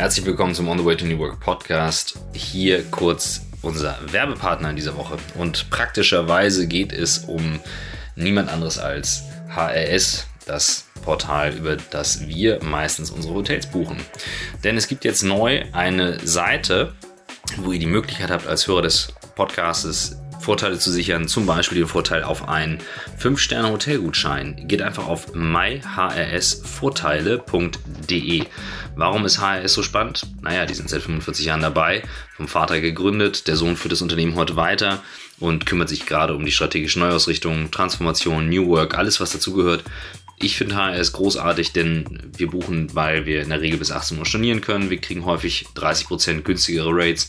Herzlich willkommen zum On the Way to New Work Podcast. Hier kurz unser Werbepartner in dieser Woche. Und praktischerweise geht es um niemand anderes als HRS, das Portal, über das wir meistens unsere Hotels buchen. Denn es gibt jetzt neu eine Seite, wo ihr die Möglichkeit habt, als Hörer des Podcasts Vorteile zu sichern, zum Beispiel den Vorteil auf einen 5-Sterne-Hotelgutschein. Geht einfach auf myhrsvorteile.de. Warum ist HRS so spannend? Naja, die sind seit 45 Jahren dabei, vom Vater gegründet, der Sohn führt das Unternehmen heute weiter und kümmert sich gerade um die strategische Neuausrichtung, Transformation, New Work, alles was dazugehört. Ich finde HRS großartig, denn wir buchen, weil wir in der Regel bis 18 Uhr stornieren können. Wir kriegen häufig 30% günstigere Rates.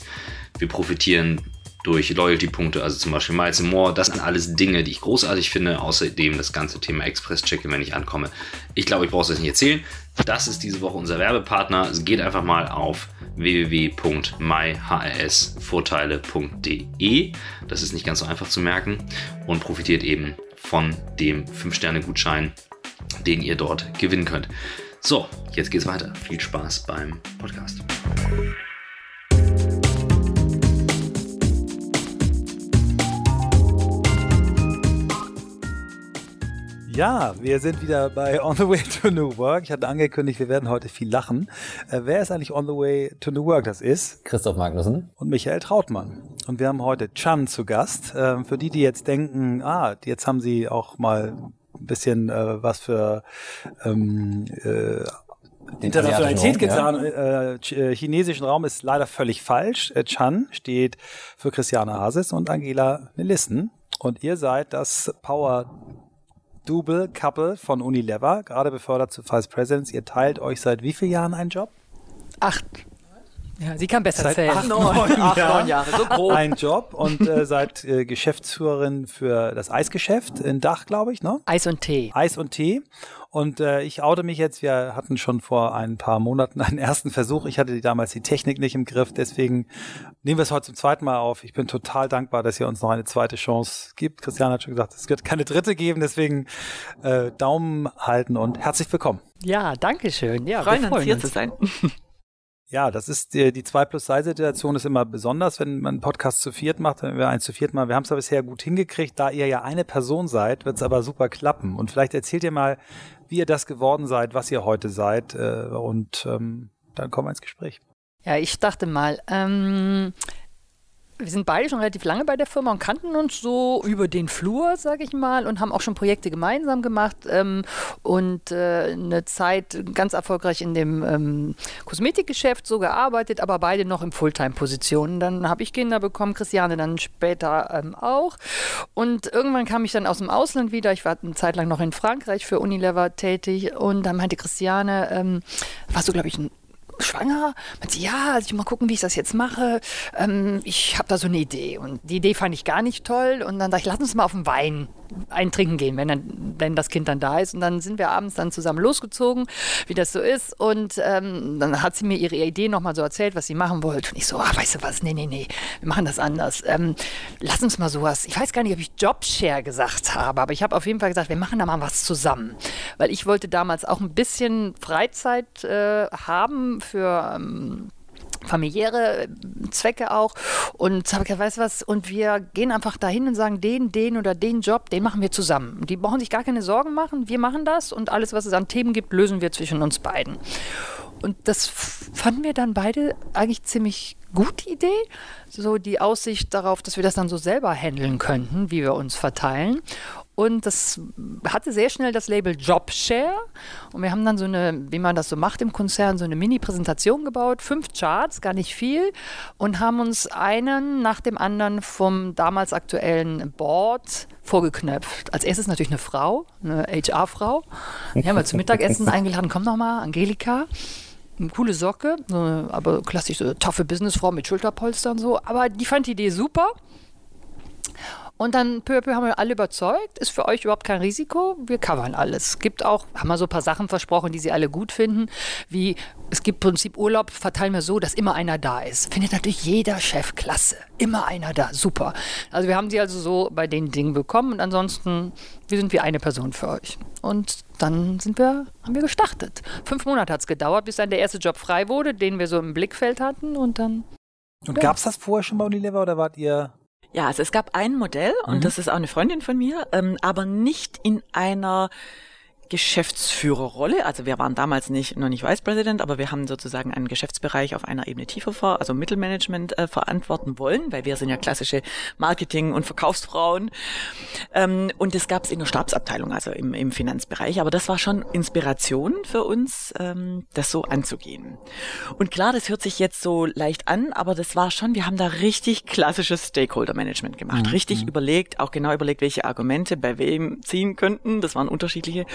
Wir profitieren durch Loyalty-Punkte, also zum Beispiel Miles More. Das sind alles Dinge, die ich großartig finde. Außerdem das ganze Thema Express-Check-In, wenn ich ankomme. Ich glaube, ich brauche es jetzt nicht erzählen. Das ist diese Woche unser Werbepartner. Es geht einfach mal auf www.myhrsvorteile.de. Das ist nicht ganz so einfach zu merken und profitiert eben von dem 5-Sterne-Gutschein, den ihr dort gewinnen könnt. So, jetzt geht's weiter. Viel Spaß beim Podcast. Ja, wir sind wieder bei On the Way to New Work. Ich hatte angekündigt, wir werden heute viel lachen. Äh, wer ist eigentlich On the Way to New Work? Das ist Christoph Magnussen und Michael Trautmann. Und wir haben heute Chan zu Gast. Ähm, für die, die jetzt denken, ah, jetzt haben sie auch mal ein bisschen äh, was für ähm, äh, Internationalität getan. Ja. Äh, äh, chinesischen Raum ist leider völlig falsch. Äh, Chan steht für Christiane Hasis und Angela Melissen. Und ihr seid das Power Double Couple von Unilever, gerade befördert zu Vice Presidents. Ihr teilt euch seit wie vielen Jahren einen Job? Acht. Ja, sie kann besser seit zählen. Acht, neun, acht, neun Jahre, so grob. Ein Job und äh, seid äh, Geschäftsführerin für das Eisgeschäft in Dach, glaube ich, ne? Eis und Tee. Eis und Tee. Und äh, ich oute mich jetzt, wir hatten schon vor ein paar Monaten einen ersten Versuch. Ich hatte damals die Technik nicht im Griff, deswegen nehmen wir es heute zum zweiten Mal auf. Ich bin total dankbar, dass ihr uns noch eine zweite Chance gibt. Christian hat schon gesagt, es wird keine dritte geben, deswegen äh, Daumen halten und herzlich willkommen. Ja, danke schön. Ja, freuen, wir freuen uns hier uns. zu sein. Ja, das ist die, die 2 plus 2 Situation ist immer besonders, wenn man einen Podcast zu viert macht, wenn wir eins zu viert machen. Wir haben es ja bisher gut hingekriegt. Da ihr ja eine Person seid, wird es aber super klappen. Und vielleicht erzählt ihr mal, wie ihr das geworden seid, was ihr heute seid. Äh, und ähm, dann kommen wir ins Gespräch. Ja, ich dachte mal, ähm, wir sind beide schon relativ lange bei der Firma und kannten uns so über den Flur, sage ich mal, und haben auch schon Projekte gemeinsam gemacht ähm, und äh, eine Zeit ganz erfolgreich in dem ähm, Kosmetikgeschäft so gearbeitet, aber beide noch in Fulltime-Positionen. Dann habe ich Kinder bekommen, Christiane dann später ähm, auch. Und irgendwann kam ich dann aus dem Ausland wieder. Ich war eine Zeit lang noch in Frankreich für Unilever tätig und dann meinte Christiane, ähm, warst du, glaube ich, ein schwanger? Meinte sie, ja, also ich mal gucken, wie ich das jetzt mache. Ähm, ich habe da so eine Idee. Und die Idee fand ich gar nicht toll. Und dann dachte ich, lass uns mal auf den Wein eintrinken gehen, wenn, dann, wenn das Kind dann da ist. Und dann sind wir abends dann zusammen losgezogen, wie das so ist. Und ähm, dann hat sie mir ihre Idee nochmal so erzählt, was sie machen wollte. Und ich so, ah, weißt du was, nee, nee, nee, wir machen das anders. Ähm, lass uns mal sowas, ich weiß gar nicht, ob ich Jobshare gesagt habe, aber ich habe auf jeden Fall gesagt, wir machen da mal was zusammen. Weil ich wollte damals auch ein bisschen Freizeit äh, haben für... Ähm, familiäre Zwecke auch. Und habe gesagt, weißt du was, und wir gehen einfach dahin und sagen, den, den oder den Job, den machen wir zusammen. Die brauchen sich gar keine Sorgen machen, wir machen das und alles, was es an Themen gibt, lösen wir zwischen uns beiden. Und das fanden wir dann beide eigentlich ziemlich gut, die Idee. So die Aussicht darauf, dass wir das dann so selber handeln könnten, wie wir uns verteilen. Und das hatte sehr schnell das Label Jobshare. Und wir haben dann so eine, wie man das so macht im Konzern, so eine Mini-Präsentation gebaut, fünf Charts, gar nicht viel, und haben uns einen nach dem anderen vom damals aktuellen Board vorgeknöpft. Als erstes natürlich eine Frau, eine HR-Frau. Die haben wir zum Mittagessen eingeladen. Komm noch mal, Angelika eine coole Socke, so eine, aber klassisch so eine taffe Businessfrau mit Schulterpolster und so. Aber die fand die Idee super Und dann peu à peu haben wir alle überzeugt, ist für euch überhaupt kein Risiko, wir covern alles. Es gibt auch, haben wir so ein paar Sachen versprochen, die sie alle gut finden, wie es gibt im Prinzip Urlaub, verteilen wir so, dass immer einer da ist. Findet natürlich jeder Chef klasse. Immer einer da, super. Also wir haben sie also so bei den Dingen bekommen und ansonsten, wir sind wie eine Person für euch. Und dann sind wir, haben wir gestartet. Fünf Monate hat es gedauert, bis dann der erste Job frei wurde, den wir so im Blickfeld hatten und dann. Und ja. gab es das vorher schon bei Unilever oder wart ihr ja, also es gab ein Modell und mhm. das ist auch eine Freundin von mir, ähm, aber nicht in einer Geschäftsführerrolle. Also wir waren damals nicht noch nicht Vice President, aber wir haben sozusagen einen Geschäftsbereich auf einer Ebene tiefer vor, also Mittelmanagement äh, verantworten wollen, weil wir sind ja klassische Marketing- und Verkaufsfrauen. Ähm, und das gab es in der Stabsabteilung, also im, im Finanzbereich. Aber das war schon Inspiration für uns, ähm, das so anzugehen. Und klar, das hört sich jetzt so leicht an, aber das war schon, wir haben da richtig klassisches Stakeholder-Management gemacht. Mhm. Richtig mhm. überlegt, auch genau überlegt, welche Argumente bei wem ziehen könnten. Das waren unterschiedliche.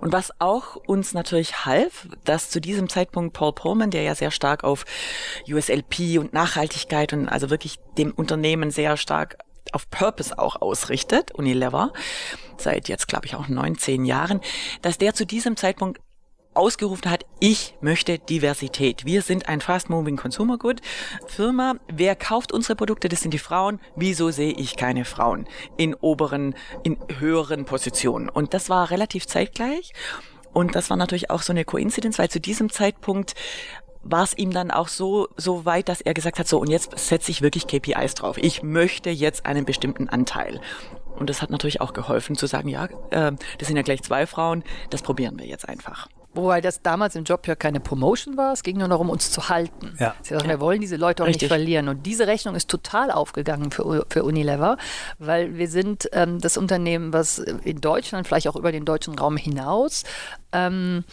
Und was auch uns natürlich half, dass zu diesem Zeitpunkt Paul Pullman, der ja sehr stark auf USLP und Nachhaltigkeit und also wirklich dem Unternehmen sehr stark auf Purpose auch ausrichtet, Unilever, seit jetzt glaube ich auch 19 Jahren, dass der zu diesem Zeitpunkt ausgerufen hat, ich möchte Diversität. Wir sind ein fast-moving Consumer Good Firma. Wer kauft unsere Produkte? Das sind die Frauen. Wieso sehe ich keine Frauen in oberen, in höheren Positionen? Und das war relativ zeitgleich. Und das war natürlich auch so eine Koinzidenz, weil zu diesem Zeitpunkt war es ihm dann auch so, so weit, dass er gesagt hat, so, und jetzt setze ich wirklich KPIs drauf. Ich möchte jetzt einen bestimmten Anteil. Und das hat natürlich auch geholfen zu sagen, ja, äh, das sind ja gleich zwei Frauen, das probieren wir jetzt einfach. Wobei das damals im Job ja keine Promotion war, es ging nur darum, uns zu halten. Ja. Sagen, wir wollen diese Leute auch Richtig. nicht verlieren. Und diese Rechnung ist total aufgegangen für, für Unilever, weil wir sind ähm, das Unternehmen, was in Deutschland, vielleicht auch über den deutschen Raum hinaus, ähm,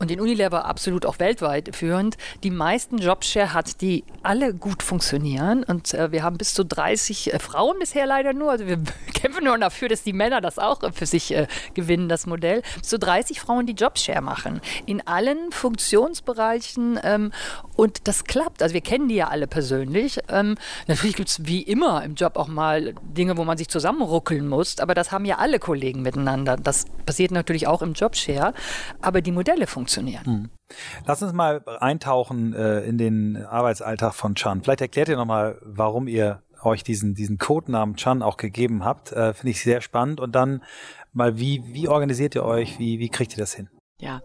und den Unilever absolut auch weltweit führend, die meisten Jobshare hat, die alle gut funktionieren. Und äh, wir haben bis zu 30 äh, Frauen bisher leider nur. Also wir kämpfen nur dafür, dass die Männer das auch für sich äh, gewinnen, das Modell. Bis zu 30 Frauen, die Jobshare machen. In allen Funktionsbereichen. Ähm, und das klappt. Also wir kennen die ja alle persönlich. Ähm, natürlich gibt es wie immer im Job auch mal Dinge, wo man sich zusammenruckeln muss. Aber das haben ja alle Kollegen miteinander. Das passiert natürlich auch im Jobshare. Aber die Modelle funktionieren funktionieren. Mhm. Lass uns mal eintauchen äh, in den Arbeitsalltag von Chan. Vielleicht erklärt ihr nochmal, warum ihr euch diesen, diesen Codenamen Chan auch gegeben habt. Äh, Finde ich sehr spannend. Und dann mal, wie, wie organisiert ihr euch? Wie, wie kriegt ihr das hin? Ja,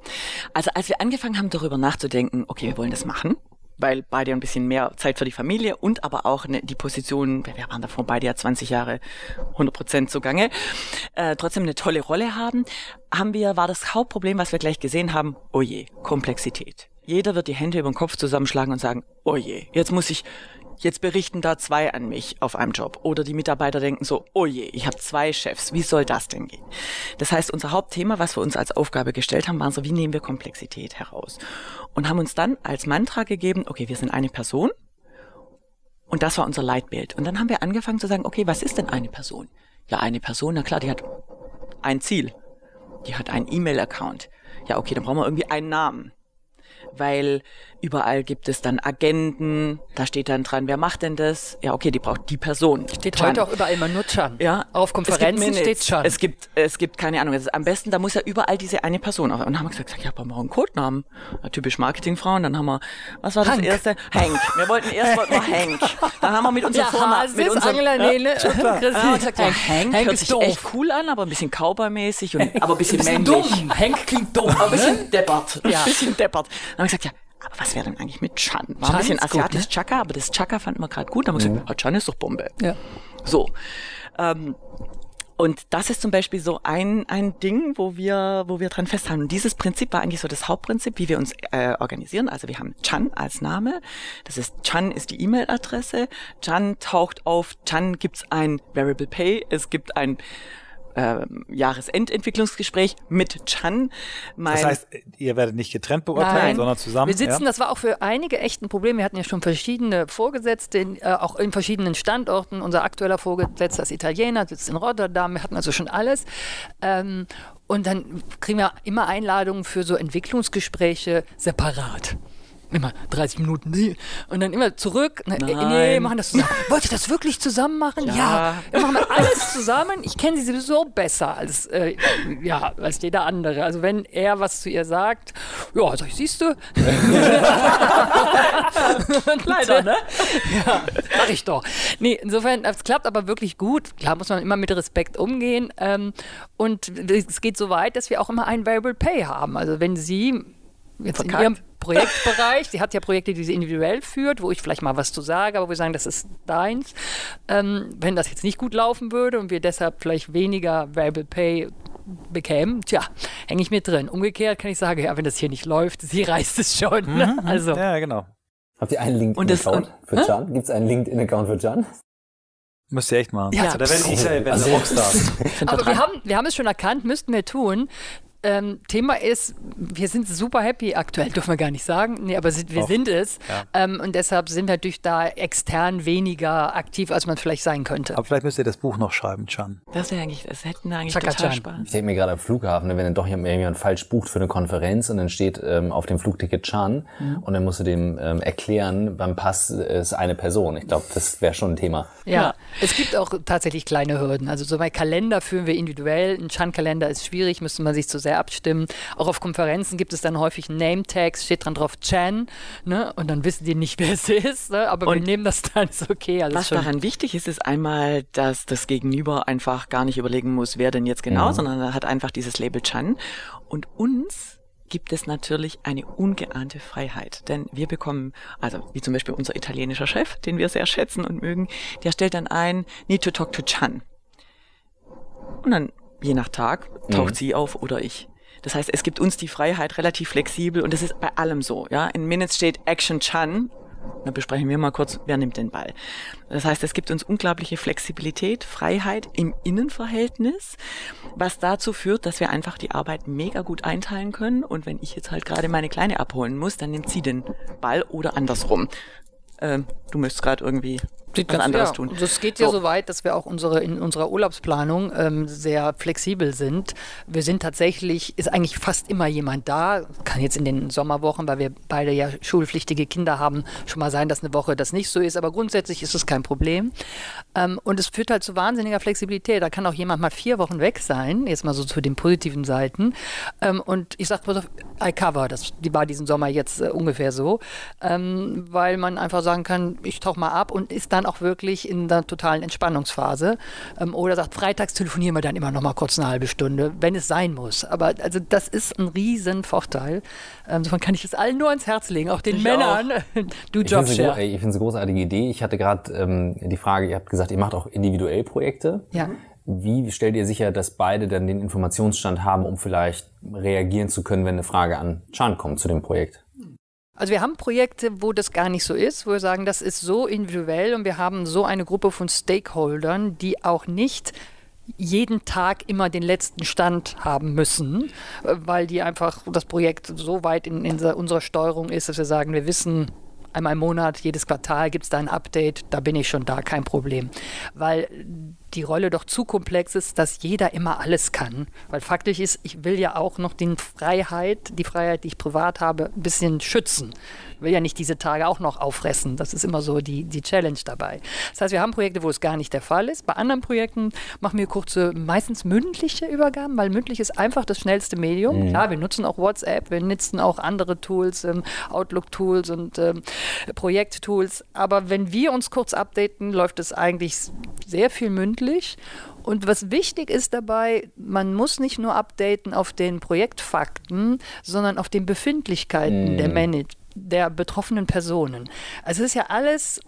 also als wir angefangen haben, darüber nachzudenken, okay, wir wollen das machen, weil beide ein bisschen mehr Zeit für die Familie und aber auch ne, die Position, wir waren davor beide ja 20 Jahre 100 Prozent zugange, äh, trotzdem eine tolle Rolle haben, haben wir, war das Hauptproblem, was wir gleich gesehen haben, oh je, Komplexität. Jeder wird die Hände über den Kopf zusammenschlagen und sagen, oh je, jetzt muss ich Jetzt berichten da zwei an mich auf einem Job. Oder die Mitarbeiter denken so, oh je, ich habe zwei Chefs, wie soll das denn gehen? Das heißt, unser Hauptthema, was wir uns als Aufgabe gestellt haben, war so, wie nehmen wir Komplexität heraus? Und haben uns dann als Mantra gegeben, okay, wir sind eine Person. Und das war unser Leitbild. Und dann haben wir angefangen zu sagen, okay, was ist denn eine Person? Ja, eine Person, na klar, die hat ein Ziel. Die hat einen E-Mail-Account. Ja, okay, dann brauchen wir irgendwie einen Namen weil überall gibt es dann Agenten, da steht dann dran, wer macht denn das? Ja, okay, die braucht die Person. Steht Chan. heute auch überall immer nur Chan. Ja. Auf Konferenzen steht Chan. Es gibt, es gibt keine Ahnung. Also am besten, da muss ja überall diese eine Person auf. Und dann haben wir gesagt, ja, brauchen wir einen Codenamen. Ja, typisch Marketingfrauen. Dann haben wir, was war das Hank. erste? Hank. Wir wollten erst wollten wir Hank. Dann haben wir mit unserem ja, Vornamen, mit unserem, Angela Nele. Ja, haben wir gesagt, ja, Hank, Hank hört sich doof. echt cool an, aber ein bisschen Cowboy-mäßig und, aber ein bisschen, ein bisschen männlich. Dumm. Hank klingt dumm. Aber ein bisschen ne? deppert. Ja. Ein bisschen deppert. Dann haben wir gesagt, ja, aber was wäre denn eigentlich mit Chan? War Chan ein bisschen asiatisch gut, ne? Chaka, aber das Chaka fanden wir gerade gut. Da haben wir mhm. gesagt, oh, Chan ist doch Bombe. Ja. So. Ähm, und das ist zum Beispiel so ein, ein Ding, wo wir, wo wir dran festhalten. Und dieses Prinzip war eigentlich so das Hauptprinzip, wie wir uns äh, organisieren. Also wir haben Chan als Name. Das ist Chan ist die E-Mail-Adresse. Chan taucht auf. Chan gibt's ein Variable Pay. Es gibt ein äh, Jahresendentwicklungsgespräch mit Chan. Mein das heißt, ihr werdet nicht getrennt beurteilen, Nein. sondern zusammen. Wir sitzen, ja? das war auch für einige echt ein Problem. Wir hatten ja schon verschiedene Vorgesetzte, in, äh, auch in verschiedenen Standorten. Unser aktueller Vorgesetzter ist Italiener, sitzt in Rotterdam. Wir hatten also schon alles. Ähm, und dann kriegen wir immer Einladungen für so Entwicklungsgespräche separat. Immer 30 Minuten, nee. Und dann immer zurück, ne, äh, nee, machen das zusammen. Wollt ihr das wirklich zusammen machen? Ja. ja. Dann machen wir alles zusammen. Ich kenne sie sowieso besser als, äh, ja, als jeder andere. Also wenn er was zu ihr sagt, ja, sag ich, siehst du? Leider, ne? Ja, sag ich doch. Nee, insofern, es klappt aber wirklich gut. Klar muss man immer mit Respekt umgehen. Ähm, und es geht so weit, dass wir auch immer ein Variable Pay haben. Also wenn sie jetzt Verkackt. in ihrem Projektbereich, sie hat ja Projekte, die sie individuell führt, wo ich vielleicht mal was zu sage, aber wir sagen, das ist deins. Ähm, wenn das jetzt nicht gut laufen würde und wir deshalb vielleicht weniger Variable Pay bekämen, tja, hänge ich mir drin. Umgekehrt kann ich sagen, ja, wenn das hier nicht läuft, sie reißt es schon. Mhm, mhm. also. Ja, genau. Habt ihr einen LinkedIn-Account für Can? Gibt es einen LinkedIn-Account für Can? Müsst ihr echt machen. Ja, also, da werden ich, werden also, Rockstars. Aber wir haben, wir haben es schon erkannt, müssten wir tun ähm, Thema ist, wir sind super happy aktuell, dürfen wir gar nicht sagen. Nee, aber wir Och, sind es. Ja. Ähm, und deshalb sind wir natürlich da extern weniger aktiv, als man vielleicht sein könnte. Aber vielleicht müsst ihr das Buch noch schreiben, Chan. Das wäre eigentlich, das hätten eigentlich Chaka total Chan. Spaß. Ich denke mir gerade am Flughafen, wenn dann doch jemand falsch bucht für eine Konferenz und dann steht ähm, auf dem Flugticket Chan mhm. und dann musst du dem ähm, erklären, beim Pass ist eine Person. Ich glaube, das wäre schon ein Thema. Ja. ja, es gibt auch tatsächlich kleine Hürden. Also so bei Kalender führen wir individuell. Ein Chan-Kalender ist schwierig, müsste man sich zu sehr abstimmen. Auch auf Konferenzen gibt es dann häufig Name-Tags, steht dran drauf Chan, ne? und dann wissen die nicht, wer es ist, ne? aber und wir nehmen das dann, ist okay. Also was daran wichtig ist, ist einmal, dass das Gegenüber einfach gar nicht überlegen muss, wer denn jetzt genau, ja. sondern er hat einfach dieses Label Chan. Und uns gibt es natürlich eine ungeahnte Freiheit. Denn wir bekommen, also wie zum Beispiel unser italienischer Chef, den wir sehr schätzen und mögen, der stellt dann ein, need to talk to Chan. Und dann je nach Tag taucht mhm. sie auf oder ich. Das heißt, es gibt uns die Freiheit relativ flexibel und das ist bei allem so. Ja, in Minutes steht Action Chan. Dann besprechen wir mal kurz, wer nimmt den Ball. Das heißt, es gibt uns unglaubliche Flexibilität, Freiheit im Innenverhältnis, was dazu führt, dass wir einfach die Arbeit mega gut einteilen können. Und wenn ich jetzt halt gerade meine Kleine abholen muss, dann nimmt sie den Ball oder andersrum. Ähm, du möchtest gerade irgendwie Sieht was anderes ja. tun. Also es geht so. ja so weit, dass wir auch unsere, in unserer Urlaubsplanung ähm, sehr flexibel sind. Wir sind tatsächlich, ist eigentlich fast immer jemand da. Kann jetzt in den Sommerwochen, weil wir beide ja schulpflichtige Kinder haben, schon mal sein, dass eine Woche das nicht so ist. Aber grundsätzlich ist es kein Problem. Ähm, und es führt halt zu wahnsinniger Flexibilität. Da kann auch jemand mal vier Wochen weg sein, jetzt mal so zu den positiven Seiten. Ähm, und ich sage, I cover, das war diesen Sommer jetzt äh, ungefähr so, ähm, weil man einfach sagen kann, ich tauche mal ab und ist dann dann auch wirklich in der totalen Entspannungsphase. Ähm, oder sagt, freitags telefonieren wir dann immer noch mal kurz eine halbe Stunde, wenn es sein muss. Aber also das ist ein riesen Vorteil. Ähm, davon kann ich es allen nur ans Herz legen, auch den ich Männern. Auch. du Jobshare. Ich finde es eine großartige Idee. Ich hatte gerade ähm, die Frage, ihr habt gesagt, ihr macht auch individuell Projekte. Ja. Wie stellt ihr sicher, dass beide dann den Informationsstand haben, um vielleicht reagieren zu können, wenn eine Frage an Chan kommt zu dem Projekt? Also wir haben Projekte, wo das gar nicht so ist, wo wir sagen, das ist so individuell und wir haben so eine Gruppe von Stakeholdern, die auch nicht jeden Tag immer den letzten Stand haben müssen, weil die einfach das Projekt so weit in, in unserer Steuerung ist, dass wir sagen, wir wissen, einmal im Monat, jedes Quartal gibt es da ein Update, da bin ich schon da, kein Problem. Weil die Rolle doch zu komplex ist, dass jeder immer alles kann. Weil faktisch ist, ich will ja auch noch die Freiheit, die Freiheit, die ich privat habe, ein bisschen schützen. Ich will ja nicht diese Tage auch noch auffressen. Das ist immer so die, die Challenge dabei. Das heißt, wir haben Projekte, wo es gar nicht der Fall ist. Bei anderen Projekten machen wir kurze, meistens mündliche Übergaben, weil mündlich ist einfach das schnellste Medium. Mhm. Klar, wir nutzen auch WhatsApp, wir nutzen auch andere Tools, ähm, Outlook-Tools und ähm, Projekt-Tools. Aber wenn wir uns kurz updaten, läuft es eigentlich sehr viel mündlich möglich. Und was wichtig ist dabei, man muss nicht nur updaten auf den Projektfakten, sondern auf den Befindlichkeiten mm. der Manager der betroffenen Personen. Also es ist ja alles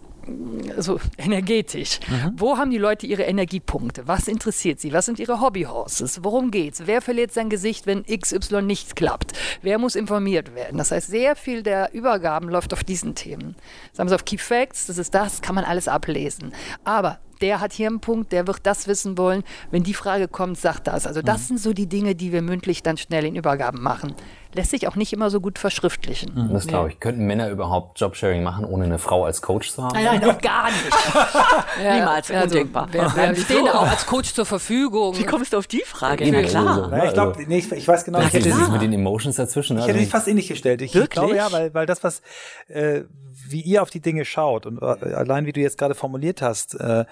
so energetisch. Mhm. Wo haben die Leute ihre Energiepunkte? Was interessiert sie? Was sind ihre Hobbyhorses? Worum geht's? Wer verliert sein Gesicht, wenn XY nicht klappt? Wer muss informiert werden? Das heißt, sehr viel der Übergaben läuft auf diesen Themen. Das haben sie auf Key Facts, das ist das, kann man alles ablesen. Aber der hat hier einen Punkt, der wird das wissen wollen. Wenn die Frage kommt, sagt das. Also das mhm. sind so die Dinge, die wir mündlich dann schnell in Übergaben machen. Lässt sich auch nicht immer so gut verschriftlichen. Mhm. Das glaube ich. Könnten Männer überhaupt Jobsharing machen, ohne eine Frau als Coach zu haben? Nein, nein, auch gar nicht. ja, Niemals, also, undenkbar. Wir, wir stehen auch als Coach zur Verfügung. Wie kommst du auf die Frage? Ja, klar. so, Naja, ich glaube, nee, ich, ich weiß genau, Ich ich hätte sie mit den Emotions dazwischen. ich also hätte sie fast ähnlich gestellt. Ich, ich Wirklich? glaube ja, weil, weil das, was, äh, wie ihr auf die Dinge schaut und äh, allein wie du jetzt gerade formuliert hast, äh,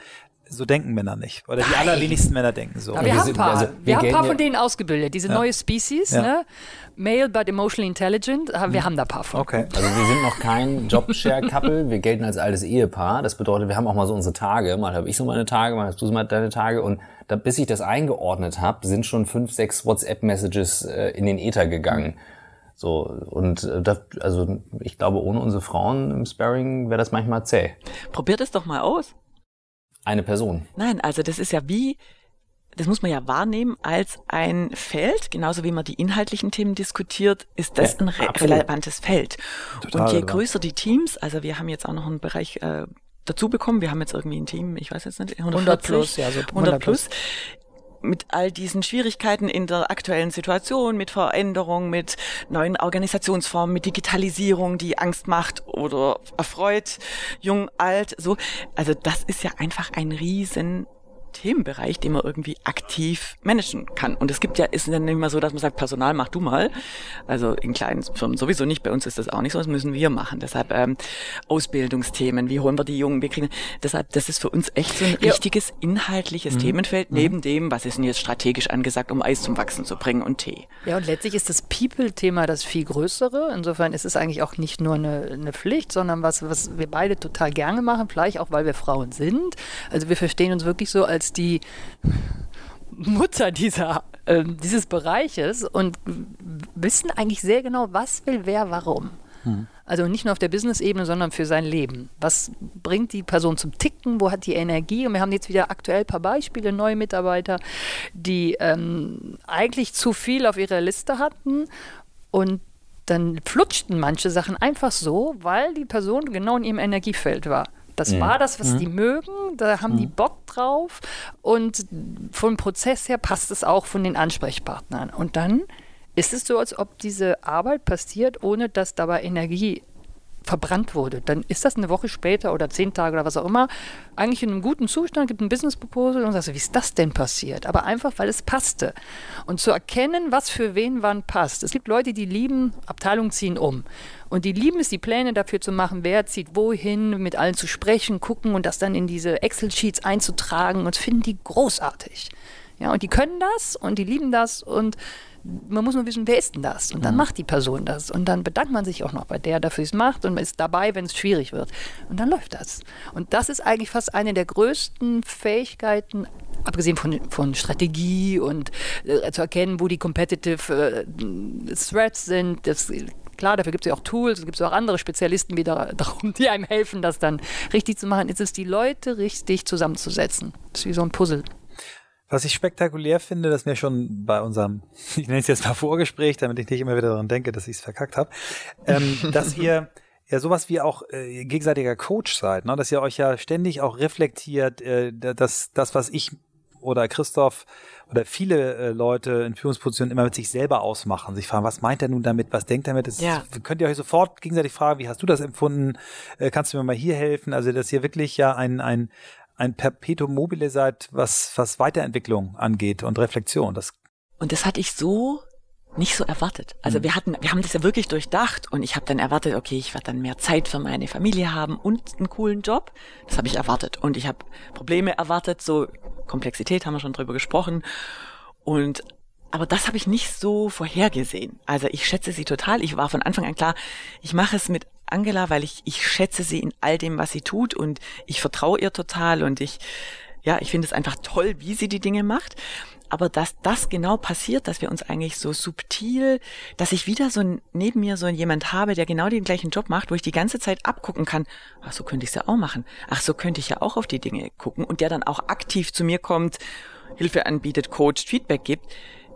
so denken Männer nicht. Oder die allerwenigsten Männer denken so. Ja, wir wir haben ein paar, also, wir wir haben paar ja- von denen ausgebildet. Diese neue Species, Ja. ne? Male but emotionally intelligent, wir haben da ein paar von. Okay. Also wir sind noch kein Jobshare-Couple, wir gelten als altes Ehepaar. Das bedeutet, wir haben auch mal so unsere Tage. Mal habe ich so meine Tage, mal hast du so mal deine Tage. Und da, bis ich das eingeordnet habe, sind schon fünf, sechs WhatsApp-Messages äh, in den Äther gegangen. So, und äh, das, also ich glaube, ohne unsere Frauen im Sparring wäre das manchmal zäh. Probiert es doch mal aus. Eine Person. Nein, also das ist ja wie, das muss man ja wahrnehmen als ein Feld, genauso wie man die inhaltlichen Themen diskutiert, ist das Ja, ein re absolut. relevantes Feld. Total Und je relevant. größer die Teams, also wir haben jetzt auch noch einen Bereich äh, dazu bekommen, wir haben jetzt irgendwie ein Team, ich weiß jetzt nicht, 140, 100 plus, ja, so 100 plus. Mit all diesen Schwierigkeiten in der aktuellen Situation, mit Veränderung, mit neuen Organisationsformen, mit Digitalisierung, die Angst macht oder erfreut, jung, alt, so. Also das ist ja einfach ein riesen Themenbereich, den man irgendwie aktiv managen kann. Und es gibt ja, ist dann nicht immer so, dass man sagt, Personal mach du mal. Also in kleinen Firmen sowieso nicht. Bei uns ist das auch nicht so. Das müssen wir machen. Deshalb ähm, Ausbildungsthemen. Wie holen wir die Jungen? Wir kriegen. Deshalb, das ist für uns echt so ein Ja. richtiges inhaltliches Themenfeld neben dem, was ist denn jetzt strategisch angesagt, um Eis zum Wachsen zu bringen und Tee. Ja, und letztlich ist das People-Thema das viel größere. Insofern ist es eigentlich auch nicht nur eine, eine Pflicht, sondern was, was wir beide total gerne machen, vielleicht auch, weil wir Frauen sind. Also wir verstehen uns wirklich so als die Mutter dieser, ähm, dieses Bereiches und wissen eigentlich sehr genau, was will wer warum. Also nicht nur auf der Business-Ebene, sondern für sein Leben. Was bringt die Person zum Ticken? Wo hat die Energie? Und wir haben jetzt wieder aktuell ein paar Beispiele, neue Mitarbeiter, die ähm, eigentlich zu viel auf ihrer Liste hatten und dann flutschten manche Sachen einfach so, weil die Person genau in ihrem Energiefeld war. Das war das, was die mögen, da haben die Bock drauf. Und vom Prozess her passt es auch von den Ansprechpartnern. Und dann ist es so, als ob diese Arbeit passiert, ohne dass dabei Energie verbrannt wurde. Dann ist das eine Woche später oder zehn Tage oder was auch immer, eigentlich in einem guten Zustand, gibt ein Business Proposal und sagst, wie ist das denn passiert? Aber einfach, weil es passte. Und zu erkennen, was für wen wann passt. Es gibt Leute, die lieben, Abteilungen ziehen um. Und die lieben es, die Pläne dafür zu machen, wer zieht wohin, mit allen zu sprechen, gucken und das dann in diese Excel-Sheets einzutragen und finden die großartig. Ja, und die können das und die lieben das und man muss nur wissen, wer ist denn das? Und dann macht die Person das. Und dann bedankt man sich auch noch bei der, dafür es macht und man ist dabei, wenn es schwierig wird. Und dann läuft das. Und das ist eigentlich fast eine der größten Fähigkeiten, abgesehen von, von Strategie und äh, zu erkennen, wo die competitive äh, Threats sind. Das, klar, dafür gibt es ja auch Tools, es gibt auch andere Spezialisten wieder darum, die einem helfen, das dann richtig zu machen. Ist es, die Leute richtig zusammenzusetzen. Das ist wie so ein Puzzle. Was ich spektakulär finde, dass mir schon bei unserem, ich nenne es jetzt mal Vorgespräch, damit ich nicht immer wieder daran denke, dass ich es verkackt habe, ähm, dass ihr ja sowas wie auch äh, gegenseitiger Coach seid, ne? dass ihr euch ja ständig auch reflektiert, äh, dass das, was ich oder Christoph oder viele äh, Leute in Führungspositionen immer mit sich selber ausmachen, sich fragen, was meint er nun damit, was denkt er damit? Das Ja. könnt ihr euch sofort gegenseitig fragen, wie hast du das empfunden? Äh, kannst du mir mal hier helfen? Also, dass ihr wirklich ja ein, ein, ein Perpetuum mobile seid, was, was Weiterentwicklung angeht und Reflexion. Das, Und das hatte ich so nicht so erwartet. Also wir hatten, wir haben das ja wirklich durchdacht und ich habe dann erwartet, okay, ich werde dann mehr Zeit für meine Familie haben und einen coolen Job. Das habe ich erwartet. Und ich habe Probleme erwartet, so Komplexität haben wir schon drüber gesprochen. Und aber das habe ich nicht so vorhergesehen. Also ich schätze sie total. Ich war von Anfang an klar, ich mache es mit Angela, weil ich, ich schätze sie in all dem, was sie tut und ich vertraue ihr total und ich, ja, ich finde es einfach toll, wie sie die Dinge macht. Aber dass das genau passiert, dass wir uns eigentlich so subtil, dass ich wieder so ein- neben mir so jemand habe, der genau den gleichen Job macht, wo ich die ganze Zeit abgucken kann. Ach, so könnte ich es ja auch machen. Ach, so könnte ich ja auch auf die Dinge gucken. Und der dann auch aktiv zu mir kommt, Hilfe anbietet, coacht, Feedback gibt.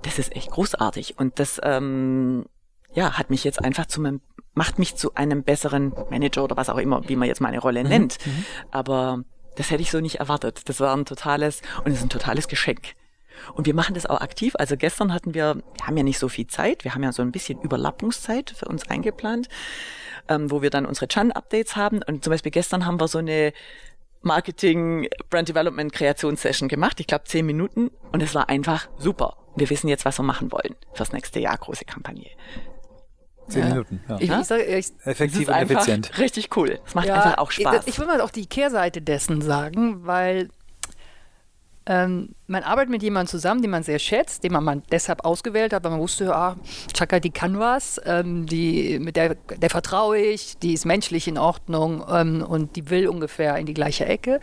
Das ist echt großartig. Und das, ähm, ja, hat mich jetzt einfach zu meinem, macht mich zu einem besseren Manager oder was auch immer, wie man jetzt meine Rolle nennt. Aber das hätte ich so nicht erwartet. Das war ein totales, und es ist ein totales Geschenk. Und wir machen das auch aktiv. Also gestern hatten wir, wir haben ja nicht so viel Zeit, wir haben ja so ein bisschen Überlappungszeit für uns eingeplant, ähm, wo wir dann unsere Chan-Updates haben. Und zum Beispiel gestern haben wir so eine Marketing, Brand Development, Kreationssession gemacht. Ich glaube zehn Minuten. Und es war einfach super. Wir wissen jetzt, was wir machen wollen fürs nächste Jahr, große Kampagne. Zehn Ja. Minuten. Ja. Ich, ich sag, ich, Effektiv und einfach effizient. richtig cool. Es macht Ja, einfach auch Spaß. Ich, ich will mal auch die Kehrseite dessen sagen, weil ähm, man arbeitet mit jemandem zusammen, den man sehr schätzt, den man, man deshalb ausgewählt hat, weil man wusste, ah, Chaka, die kann was, ähm, die, mit der, der vertraue ich, die ist menschlich in Ordnung ähm, und die will ungefähr in die gleiche Ecke.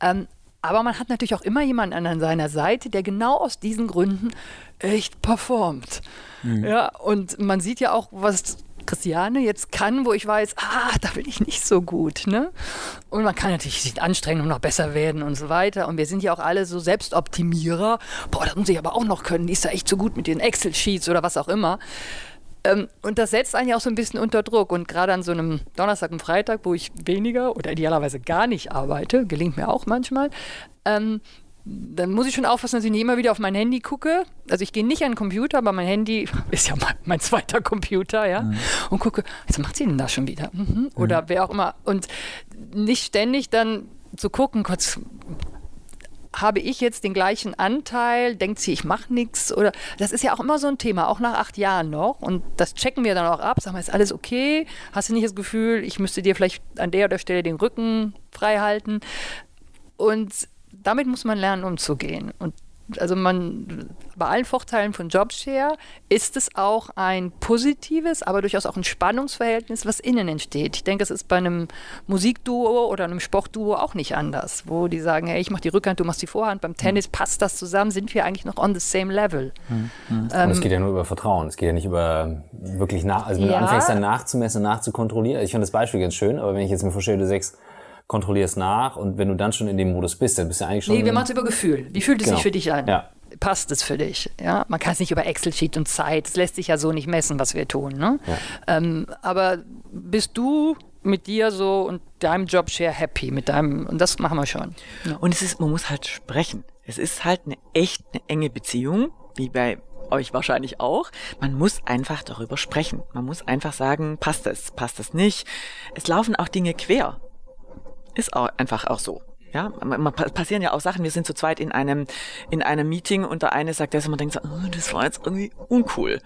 Ähm, aber man hat natürlich auch immer jemanden an seiner Seite, der genau aus diesen Gründen echt performt. Ja, und man sieht ja auch, was Christiane jetzt kann, wo ich weiß, ah, da bin ich nicht so gut. Ne? Und man kann natürlich sich anstrengen und noch besser werden und so weiter. Und wir sind ja auch alle so Selbstoptimierer. Boah, das muss ich aber auch noch können. Die ist da echt so gut mit den Excel-Sheets oder was auch immer. Ähm, und das setzt einen ja auch so ein bisschen unter Druck. Und gerade an so einem Donnerstag und Freitag, wo ich weniger oder idealerweise gar nicht arbeite, gelingt mir auch manchmal, ähm, dann muss ich schon aufpassen, dass ich nicht immer wieder auf mein Handy gucke. Also ich gehe nicht an den Computer, aber mein Handy ist ja mein, mein zweiter Computer, ja. Und gucke, was macht sie denn da schon wieder? Mhm. Oder wer auch immer. Und nicht ständig dann zu gucken, kurz, habe ich jetzt den gleichen Anteil? Denkt sie, ich mache nichts? Oder das ist ja auch immer so ein Thema, auch nach acht Jahren noch. Und das checken wir dann auch ab. Sagen wir, ist alles okay? Hast du nicht das Gefühl, ich müsste dir vielleicht an der oder Stelle den Rücken frei halten? Und damit muss man lernen, umzugehen. Und also man, bei allen Vorteilen von Jobshare ist es auch ein positives, aber durchaus auch ein Spannungsverhältnis, was innen entsteht. Ich denke, es ist bei einem Musikduo oder einem Sportduo auch nicht anders, wo die sagen, hey, ich mache die Rückhand, du machst die Vorhand. Beim Tennis passt das zusammen, sind wir eigentlich noch on the same level. Und es geht ja nur über Vertrauen. Es geht ja nicht über wirklich nach, also wenn Ja. du anfängst dann nachzumessen, nachzukontrollieren. Ich fand das Beispiel ganz schön, aber wenn ich jetzt mir vorstelle, du sagst, kontrollierst nach und wenn du dann schon in dem Modus bist, dann bist du eigentlich schon. Nee, wir machen es über Gefühl. Wie fühlt es Genau. sich für dich an? Ja. Passt es für dich? Ja, man kann es nicht über Excel-Sheet und Zeit. Es lässt sich ja so nicht messen, was wir tun. Ne? Ähm, aber bist du mit dir so und deinem Jobshare happy mit deinem und das machen wir schon. Ja. Und es ist, man muss halt sprechen. Es ist halt eine echt eine enge Beziehung, wie bei euch wahrscheinlich auch. Man muss einfach darüber sprechen. Man muss einfach sagen, passt es, passt es nicht. Es laufen auch Dinge quer. Ist auch einfach auch so. Ja, man, man, passieren ja auch Sachen. Wir sind zu zweit in einem, in einem Meeting und der eine sagt das und man denkt so, oh, das war jetzt irgendwie uncool.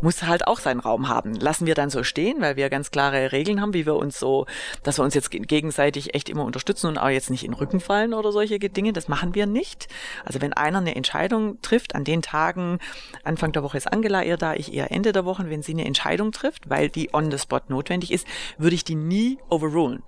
Muss halt auch seinen Raum haben. Lassen wir dann so stehen, weil wir ganz klare Regeln haben, wie wir uns so, dass wir uns jetzt gegenseitig echt immer unterstützen und auch jetzt nicht in den Rücken fallen oder solche Dinge. Das machen wir nicht. Also wenn einer eine Entscheidung trifft, an den Tagen, Anfang der Woche ist Angela eher da, ich eher Ende der Woche, wenn sie eine Entscheidung trifft, weil die on the spot notwendig ist, würde ich die nie overrulen.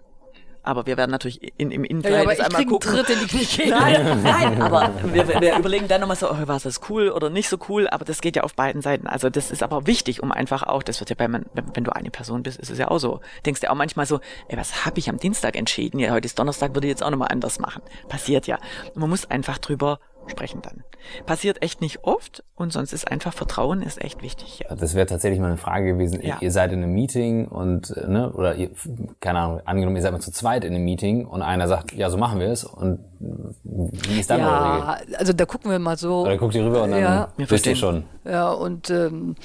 Aber wir werden natürlich in, im Ja, ja, ich einmal krieg einen gucken. Tritt in die Knie. Nein, nein, aber wir, wir überlegen dann nochmal so, oh, war das cool oder nicht so cool, aber das geht ja auf beiden Seiten. Also das ist aber wichtig, um einfach auch, das wird ja bei, man, wenn du eine Person bist, ist es ja auch so. Denkst du auch manchmal so, ey, was habe ich am Dienstag entschieden? Ja, heute ist Donnerstag, würde ich jetzt auch nochmal anders machen. Passiert ja. Und man muss einfach drüber sprechen dann. Passiert echt nicht oft und sonst ist einfach Vertrauen ist echt wichtig. Ja. Das wäre tatsächlich mal eine Frage gewesen. Ja. Ihr seid in einem Meeting und, äh, ne, oder ihr, keine Ahnung, angenommen, ihr seid mal zu zweit in einem Meeting und einer sagt, ja, so machen wir es und wie ist dann eure Regel? Ja, also da gucken wir mal so. Oder guckt ihr rüber und dann Ja. Wisst ihr schon. Ja, und ähm,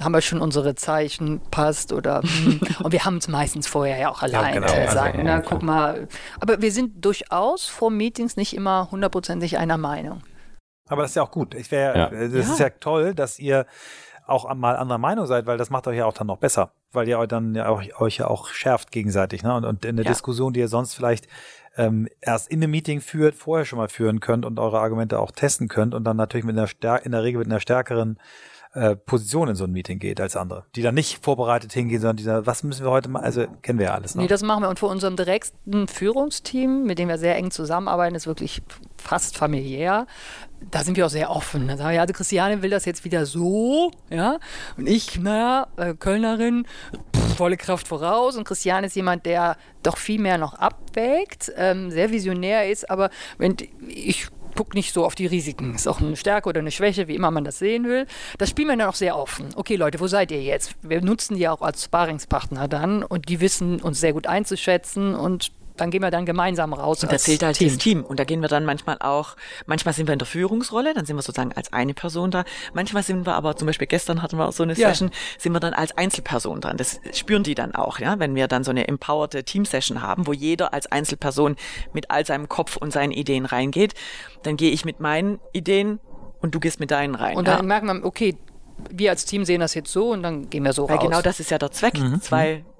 haben wir schon unsere Zeichen, passt oder hm. und wir haben es meistens vorher ja auch alleine genau. gesagt. Also, na, ja, guck mal. Aber wir sind durchaus vor Meetings nicht immer hundertprozentig einer Meinung. Aber das ist ja auch gut. Ich wäre, Ja. das ist ja toll, dass ihr auch mal anderer Meinung seid, weil das macht euch ja auch dann noch besser, weil ihr euch dann ja auch, euch ja auch schärft gegenseitig, ne? Und, und in der Ja. Diskussion, die ihr sonst vielleicht ähm, erst in einem Meeting führt, vorher schon mal führen könnt und eure Argumente auch testen könnt und dann natürlich mit einer stär in der Regel mit einer stärkeren äh, Position in so ein Meeting geht als andere, die dann nicht vorbereitet hingehen, sondern dieser, was müssen wir heute mal, also kennen wir ja alles. Ne? Nee, das machen wir. Und vor unserem direkten Führungsteam, mit dem wir sehr eng zusammenarbeiten, ist wirklich fast familiär. Da sind wir auch sehr offen. Da sagen wir, ja, die Christiane will das jetzt wieder so, ja. Und ich, naja, äh, Kölnerin, pff, volle Kraft voraus. Und Christiane ist jemand, der doch viel mehr noch abwägt, ähm, sehr visionär ist. Aber wenn ich guck nicht so auf die Risiken. Ist auch eine Stärke oder eine Schwäche, wie immer man das sehen will. Das spielen wir dann auch sehr offen. Okay, Leute, wo seid ihr jetzt? Wir nutzen die auch als Sparingspartner dann und die wissen uns sehr gut einzuschätzen und dann gehen wir dann gemeinsam raus. Und da zählt halt Team. das Team. Und da gehen wir dann manchmal auch, manchmal sind wir in der Führungsrolle, dann sind wir sozusagen als eine Person da. Manchmal sind wir aber, zum Beispiel gestern hatten wir auch so eine ja. Session, sind wir dann als Einzelperson dran. Das spüren die dann auch, ja, wenn wir dann so eine empowerte Team-Session haben, wo jeder als Einzelperson mit all seinem Kopf und seinen Ideen reingeht. Dann gehe ich mit meinen Ideen und du gehst mit deinen rein. Und dann ja. merken wir, okay, wir als Team sehen das jetzt so und dann gehen wir so Weil raus. genau das ist ja der Zweck. Mhm. Zwei mhm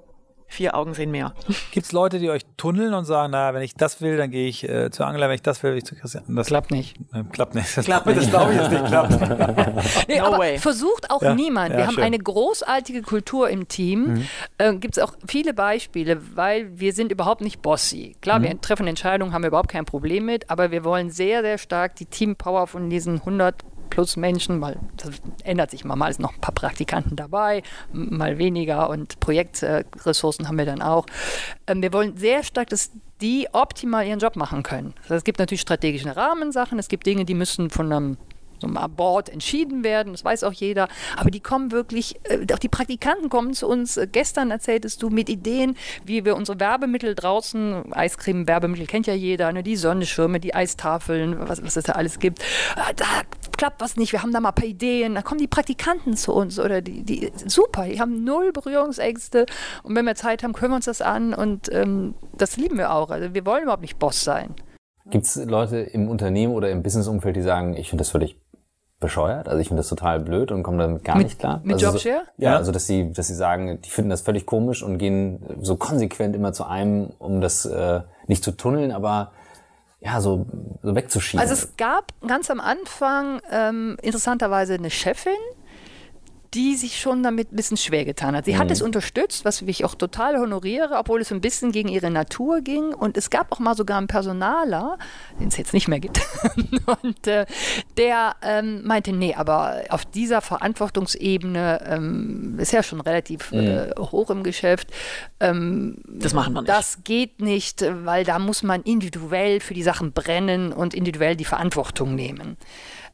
vier Augen sehen mehr. Gibt es Leute, die euch tunneln und sagen, naja, wenn ich das will, dann gehe ich äh, zu Angela, wenn ich das will, will ich zu Christian. Das klappt nicht. Äh, klappt nicht. Das, klappt nicht. das glaube ich jetzt nicht klappt. nee, no aber way. versucht auch ja. niemand. Wir ja, haben schön. eine großartige Kultur im Team. Mhm. Äh, Gibt es auch viele Beispiele, weil wir sind überhaupt nicht bossy. Klar, mhm. wir treffen Entscheidungen, haben wir überhaupt kein Problem mit, aber wir wollen sehr, sehr stark die Teampower von diesen 100 plus Menschen, weil das ändert sich mal, mal ist noch ein paar Praktikanten dabei, mal weniger und Projektressourcen haben wir dann auch. Ähm, wir wollen sehr stark, dass die optimal ihren Job machen können. es gibt natürlich strategische Rahmensachen, es gibt Dinge, die müssen von einem so einem Board entschieden werden, das weiß auch jeder. Aber die kommen wirklich, äh, auch die Praktikanten kommen zu uns. Äh, gestern erzähltest du mit Ideen, wie wir unsere Werbemittel draußen, Eiscreme, Werbemittel kennt ja jeder, ne, die Sonnenschirme, die Eistafeln, was, was es da alles gibt. Äh, da klappt was nicht, wir haben da mal ein paar Ideen. Da kommen die Praktikanten zu uns oder die, die super, die haben null Berührungsängste. Und wenn wir Zeit haben, können wir uns das an und ähm, das lieben wir auch. Also wir wollen überhaupt nicht Boss sein. Gibt es Leute im Unternehmen oder im Businessumfeld, die sagen, ich finde das völlig bescheuert. Also ich finde das total blöd und komme damit gar mit, nicht klar. Mit also Jobshare? So, ja, ja, also dass sie, dass sie sagen, die finden das völlig komisch und gehen so konsequent immer zu einem, um das äh, nicht zu tunneln, aber ja, so, so wegzuschieben. Also es gab ganz am Anfang ähm, interessanterweise eine Chefin, die sich schon damit ein bisschen schwer getan hat. Sie mhm. hat es unterstützt, was ich auch total honoriere, obwohl es ein bisschen gegen ihre Natur ging. Und es gab auch mal sogar einen Personaler, den es jetzt nicht mehr gibt, und äh, der ähm, meinte, nee, aber auf dieser Verantwortungsebene ähm, ist ja schon relativ mhm. äh, hoch im Geschäft. Ähm, das machen wir nicht. Das geht nicht, weil da muss man individuell für die Sachen brennen und individuell die Verantwortung nehmen.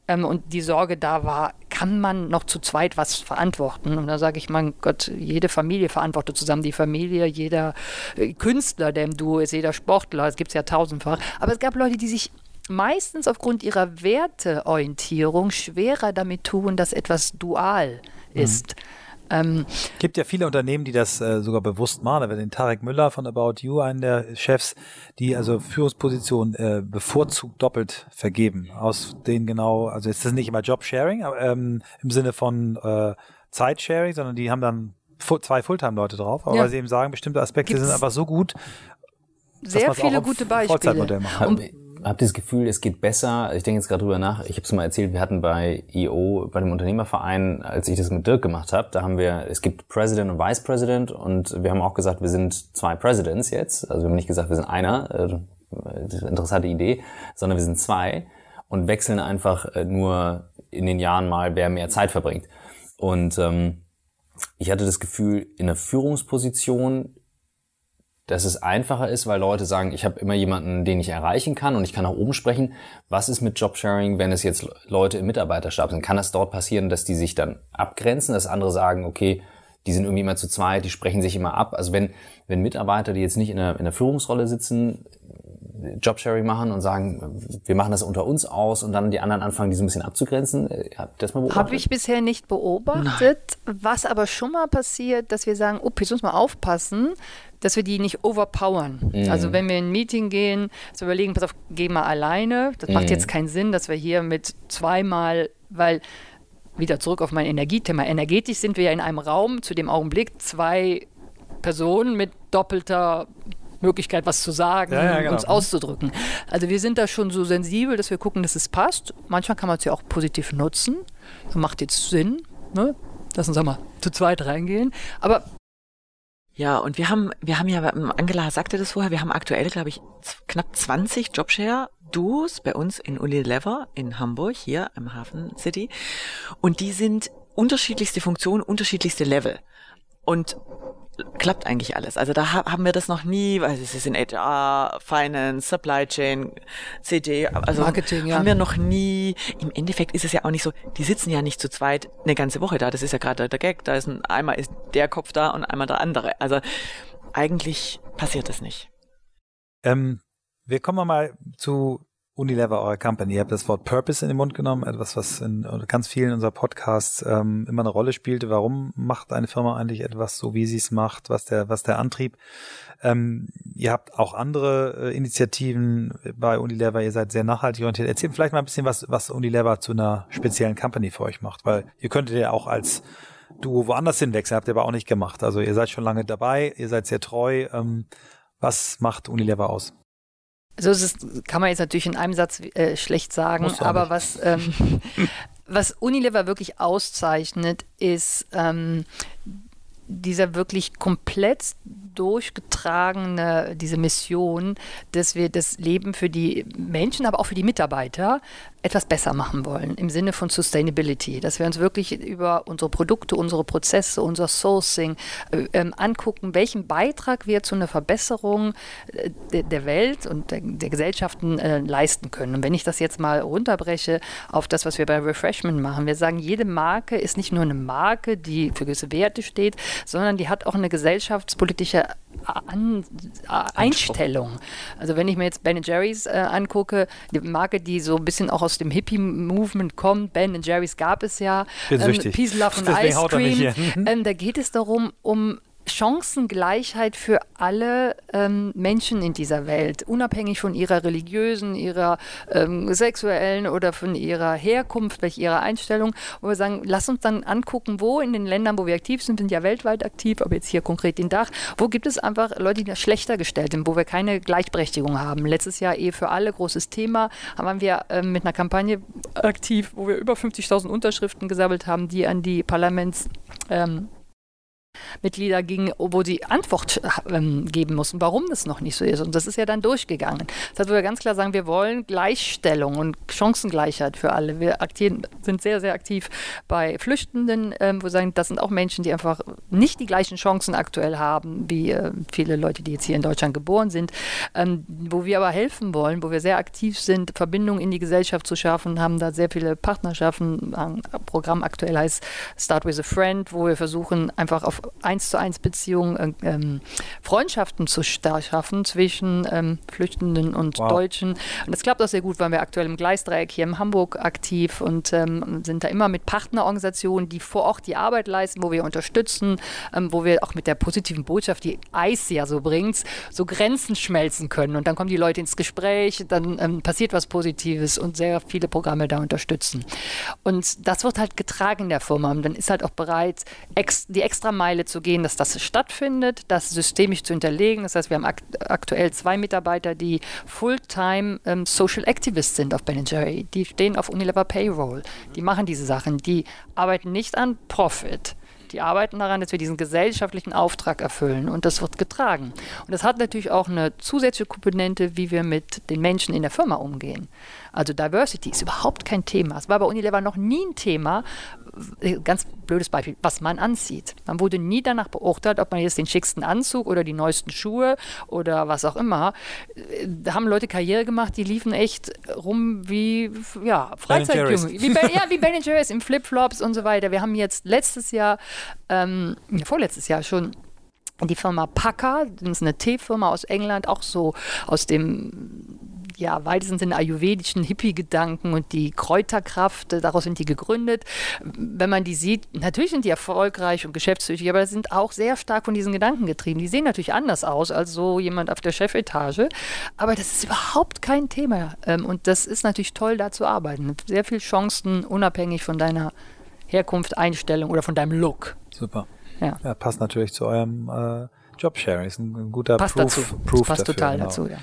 Ähm, und die Sorge da war, kann man noch zu zweit was verantworten? Und da sage ich, mein Gott, jede Familie verantwortet zusammen die Familie, jeder äh, Künstler, der im Duo ist, jeder Sportler, es gibt es ja tausendfach. Aber es gab Leute, die sich meistens aufgrund ihrer Werteorientierung schwerer damit tun, dass etwas dual mhm. ist. Mhm. Ähm, gibt ja viele Unternehmen, die das äh, sogar bewusst machen. Da wird den Tarek Müller von About You, einen der Chefs, die also Führungspositionen äh, bevorzugt doppelt vergeben. Aus denen genau, also es ist nicht immer Job-Sharing, ähm, im Sinne von äh, Zeitsharing, sondern die haben dann zwei Fulltime-Leute drauf, aber ja. weil sie eben sagen, bestimmte Aspekte Gibt's sind einfach so gut, sehr viele gute Beispiele. Und habe das Gefühl, es geht besser. Ich denke jetzt gerade drüber nach. Ich habe es mal erzählt, wir hatten bei IO, bei dem Unternehmerverein, als ich das mit Dirk gemacht habe, da haben wir, es gibt President und Vice President und wir haben auch gesagt, wir sind zwei Presidents jetzt. Also wir haben nicht gesagt, wir sind einer, äh, interessante Idee, sondern wir sind zwei und wechseln einfach äh, nur in den Jahren mal, wer mehr Zeit verbringt. Und ähm, ich hatte das Gefühl, in der Führungsposition dass es einfacher ist, weil Leute sagen, ich habe immer jemanden, den ich erreichen kann und ich kann nach oben sprechen. Was ist mit Jobsharing, wenn es jetzt Leute im Mitarbeiterstab sind? Kann das dort passieren, dass die sich dann abgrenzen, dass andere sagen, okay, die sind irgendwie immer zu zweit, die sprechen sich immer ab. Also wenn, wenn Mitarbeiter, die jetzt nicht in der, in der Führungsrolle sitzen, Jobsharing machen und sagen, wir machen das unter uns aus und dann die anderen anfangen, die so ein bisschen abzugrenzen? Habt ihr das mal beobachtet? Habe ich bisher nicht beobachtet. Nein. Was aber schon mal passiert, dass wir sagen, oh, jetzt muss man aufpassen, dass wir die nicht overpowern. Mhm. Also wenn wir in ein Meeting gehen, zu überlegen, pass auf, geh mal alleine. Das mhm. macht jetzt keinen Sinn, dass wir hier mit zweimal, weil wieder zurück auf mein Energiethema. Energetisch sind wir ja in einem Raum zu dem Augenblick zwei Personen mit doppelter Möglichkeit, was zu sagen, ja, ja, genau. uns auszudrücken. Also wir sind da schon so sensibel, dass wir gucken, dass es passt. Manchmal kann man es ja auch positiv nutzen. Das macht jetzt Sinn. Ne? Lass uns mal zu zweit reingehen. Aber ja, und wir haben, wir haben ja, Angela sagte das vorher, wir haben aktuell, glaube ich, knapp 20 Jobshare-Duos bei uns in Unilever in Hamburg, hier im Hafen City. Und die sind unterschiedlichste Funktionen, unterschiedlichste Level. Und klappt eigentlich alles. Also da haben wir das noch nie, weil es ist in HR, Finance, Supply Chain, CD, also Marketing, ja. haben wir noch nie. Im Endeffekt ist es ja auch nicht so, die sitzen ja nicht zu zweit eine ganze Woche da. Das ist ja gerade der Gag. Da ist ein, einmal ist der Kopf da und einmal der andere. Also eigentlich passiert das nicht. Ähm, wir kommen mal zu Unilever, eurer Company. Ihr habt das Wort Purpose in den Mund genommen, etwas, was in ganz vielen unserer Podcasts ähm, immer eine Rolle spielte. Warum macht eine Firma eigentlich etwas so, wie sie es macht? Was der, was der Antrieb? Ähm, ihr habt auch andere äh, Initiativen bei Unilever. Ihr seid sehr nachhaltig orientiert. Erzählt vielleicht mal ein bisschen, was, was Unilever zu einer speziellen Company für euch macht, weil ihr könntet ja auch als Duo woanders hinwechseln, habt ihr aber auch nicht gemacht. Also ihr seid schon lange dabei, ihr seid sehr treu. Ähm, was macht Unilever aus? So ist kann man jetzt natürlich in einem Satz äh, schlecht sagen, aber was, ähm, was Unilever wirklich auszeichnet, ist ähm, dieser wirklich komplett durchgetragene, diese Mission, dass wir das Leben für die Menschen, aber auch für die Mitarbeiter etwas besser machen wollen im Sinne von Sustainability, dass wir uns wirklich über unsere Produkte, unsere Prozesse, unser Sourcing äh, ähm, angucken, welchen Beitrag wir zu einer Verbesserung äh, de, der Welt und der, der Gesellschaften äh, leisten können. Und wenn ich das jetzt mal runterbreche auf das, was wir bei Refreshment machen, wir sagen, jede Marke ist nicht nur eine Marke, die für gewisse Werte steht, sondern die hat auch eine gesellschaftspolitische an, Einstellung. Also wenn ich mir jetzt Ben Jerry's äh, angucke, die Marke, die so ein bisschen auch aus dem Hippie-Movement kommt, Ben Jerry's gab es ja, ähm, Peace, Love und Ice Cream, ähm, da geht es darum, um Chancengleichheit für alle ähm, Menschen in dieser Welt, unabhängig von ihrer religiösen, ihrer ähm, sexuellen oder von ihrer Herkunft, welche ihrer Einstellung, wo wir sagen, lass uns dann angucken, wo in den Ländern, wo wir aktiv sind, sind ja weltweit aktiv, aber jetzt hier konkret den Dach, wo gibt es einfach Leute, die schlechter gestellt sind, wo wir keine Gleichberechtigung haben. Letztes Jahr Ehe für alle, großes Thema, haben wir ähm, mit einer Kampagne aktiv, wo wir über 50.000 Unterschriften gesammelt haben, die an die Parlaments ähm, Mitglieder ging, wo sie Antwort ähm, geben mussten, warum das noch nicht so ist. Und das ist ja dann durchgegangen. Das heißt, wo wir ganz klar sagen, wir wollen Gleichstellung und Chancengleichheit für alle. Wir sind sehr, sehr aktiv bei Flüchtenden, ähm, wo wir sagen, das sind auch Menschen, die einfach nicht die gleichen Chancen aktuell haben, wie äh, viele Leute, die jetzt hier in Deutschland geboren sind. Ähm, wo wir aber helfen wollen, wo wir sehr aktiv sind, Verbindungen in die Gesellschaft zu schaffen, haben da sehr viele Partnerschaften. Ein Programm aktuell heißt Start with a Friend, wo wir versuchen, einfach auf eins zu eins Beziehungen, äh, ähm, Freundschaften zu schaffen zwischen ähm, Flüchtenden und wow. Deutschen. Und das klappt auch sehr gut, weil wir aktuell im Gleisdreieck hier in Hamburg aktiv und ähm, sind da immer mit Partnerorganisationen, die vor Ort die Arbeit leisten, wo wir unterstützen, ähm, wo wir auch mit der positiven Botschaft, die Eis ja so bringt, so Grenzen schmelzen können. Und dann kommen die Leute ins Gespräch, dann ähm, passiert was Positives und sehr viele Programme da unterstützen. Und das wird halt getragen in der Firma. Und dann ist halt auch bereit, ex die extra Meile zu gehen, dass das stattfindet, das systemisch zu hinterlegen. Das heißt, wir haben akt aktuell zwei Mitarbeiter, die Fulltime ähm, Social Activists sind auf Ben Jerry. Die stehen auf Unilever Payroll. Die machen diese Sachen. Die arbeiten nicht an Profit. Die arbeiten daran, dass wir diesen gesellschaftlichen Auftrag erfüllen und das wird getragen. Und das hat natürlich auch eine zusätzliche Komponente, wie wir mit den Menschen in der Firma umgehen. Also Diversity ist überhaupt kein Thema. Es war bei Unilever noch nie ein Thema, ganz blödes Beispiel, was man anzieht. Man wurde nie danach beurteilt, ob man jetzt den schicksten Anzug oder die neuesten Schuhe oder was auch immer. Da haben Leute Karriere gemacht, die liefen echt rum wie ja, Freizeitjunge. Wie ben, ja, wie Ben Jerry's im Flipflops und so weiter. Wir haben jetzt letztes Jahr, ähm, vorletztes Jahr schon die Firma Packer, das ist eine Teefirma aus England, auch so aus dem ja, weitesten Sinne ayurvedischen Hippie-Gedanken und die Kräuterkraft, äh, daraus sind die gegründet. Wenn man die sieht, natürlich sind die erfolgreich und geschäftstüchtig, aber sind auch sehr stark von diesen Gedanken getrieben. Die sehen natürlich anders aus als so jemand auf der Chefetage, aber das ist überhaupt kein Thema. Ähm, und das ist natürlich toll, da zu arbeiten. Sehr viele Chancen, unabhängig von deiner Herkunft, Einstellung oder von deinem Look. Super. Ja, ja passt natürlich zu eurem äh, Jobsharing. Ist ein, ein guter passt Proof, dazu. Proof passt dafür, total genau. dazu, ja.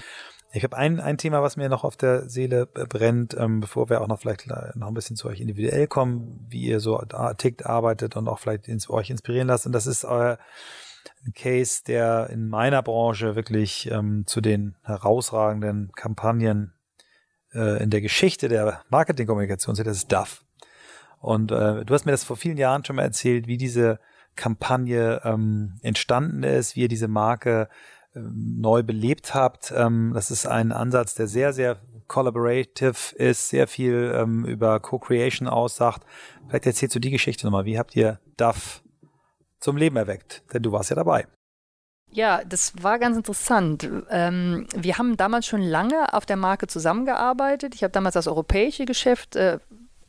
Ich habe ein, ein Thema, was mir noch auf der Seele brennt, ähm, bevor wir auch noch vielleicht noch ein bisschen zu euch individuell kommen, wie ihr so tickt, arbeitet und auch vielleicht ins, euch inspirieren lasst. Und das ist euer Case, der in meiner Branche wirklich ähm, zu den herausragenden Kampagnen äh, in der Geschichte der Marketingkommunikation zählt. Das ist DAF. Und äh, du hast mir das vor vielen Jahren schon mal erzählt, wie diese Kampagne ähm, entstanden ist, wie ihr diese Marke neu belebt habt. Ähm, das ist ein Ansatz, der sehr, sehr collaborative ist, sehr viel ähm, über Co-Creation aussagt. Vielleicht erzählst du die Geschichte nochmal. Wie habt ihr DAF zum Leben erweckt? Denn du warst ja dabei. Ja, das war ganz interessant. Ähm, wir haben damals schon lange auf der Marke zusammengearbeitet. Ich habe damals das europäische Geschäft äh,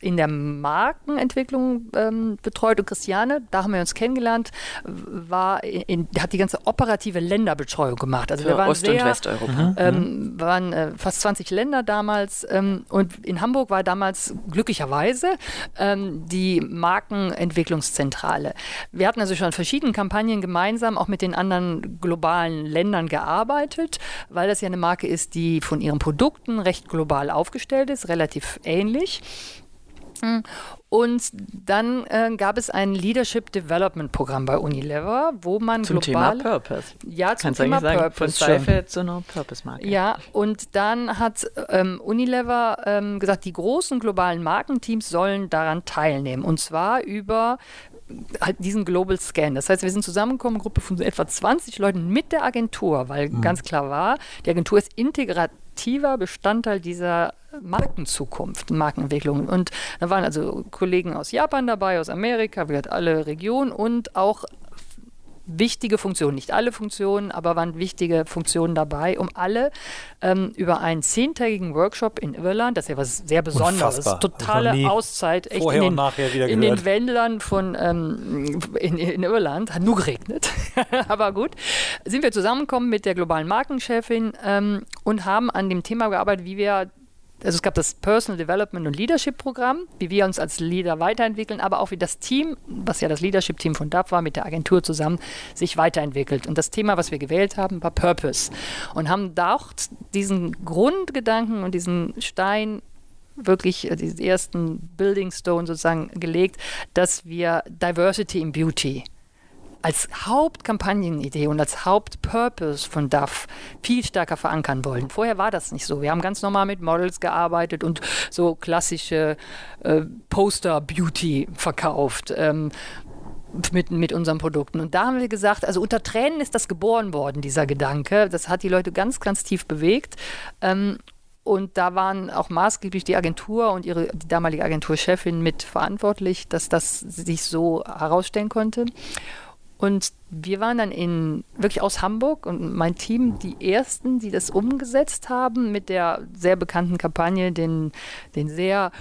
in der Markenentwicklung ähm, betreut und Christiane, da haben wir uns kennengelernt, war in, hat die ganze operative Länderbetreuung gemacht. Also Für wir waren Ost- sehr, und Westeuropa. ähm, waren äh, fast 20 Länder damals ähm, und in Hamburg war damals glücklicherweise ähm, die Markenentwicklungszentrale. Wir hatten also schon an verschiedenen Kampagnen gemeinsam auch mit den anderen globalen Ländern gearbeitet, weil das ja eine Marke ist, die von ihren Produkten recht global aufgestellt ist, relativ ähnlich. Und dann äh, gab es ein Leadership Development Programm bei Unilever, wo man Zum Thema global Purpose. ja zum Kannst Thema sagen, von Purpose Seife zu einer Purpose-Marke. ja, und dann hat ähm, Unilever ähm, gesagt, die großen globalen Markenteams sollen daran teilnehmen. Und zwar über halt diesen Global Scan. Das heißt, wir sind zusammengekommen, eine Gruppe von etwa 20 Leuten mit der Agentur, weil ganz klar war, die Agentur ist integrativer Bestandteil dieser Markenzukunft, Markenentwicklung. Und da waren also Kollegen aus Japan dabei, aus Amerika, wir hatten alle Regionen und auch wichtige Funktionen, nicht alle Funktionen, aber waren wichtige Funktionen dabei, um alle ähm, über einen zehntägigen Workshop in Irland, das ist ja was sehr Besonderes, Unfassbar. totale Auszeit, echt vorher in den, in den Wäldern von ähm, in, in Irland, hat nur geregnet, aber gut, sind wir zusammengekommen mit der globalen Markenchefin ähm, und haben an dem Thema gearbeitet, wie wir also es gab das Personal Development und Leadership Programm, wie wir uns als Leader weiterentwickeln, aber auch wie das Team, was ja das Leadership Team von DAP war, mit der Agentur zusammen sich weiterentwickelt. Und das Thema, was wir gewählt haben, war Purpose. Und haben auch diesen Grundgedanken und diesen Stein wirklich äh, diesen ersten Building Stone sozusagen gelegt, dass wir Diversity in Beauty als Hauptkampagnenidee und als Hauptpurpose von DAF viel stärker verankern wollen. Vorher war das nicht so. Wir haben ganz normal mit Models gearbeitet und so klassische äh, Poster-Beauty verkauft. Ähm, mit, mit unseren Produkten. Und da haben wir gesagt, also unter Tränen ist das geboren worden, dieser Gedanke. Das hat die Leute ganz, ganz tief bewegt. Ähm, und da waren auch maßgeblich die Agentur und ihre die damalige Agenturchefin mit verantwortlich, dass das sich so herausstellen konnte. Und wir waren dann in wirklich aus Hamburg und mein Team die ersten, die das umgesetzt haben mit der sehr bekannten Kampagne, den, den sehr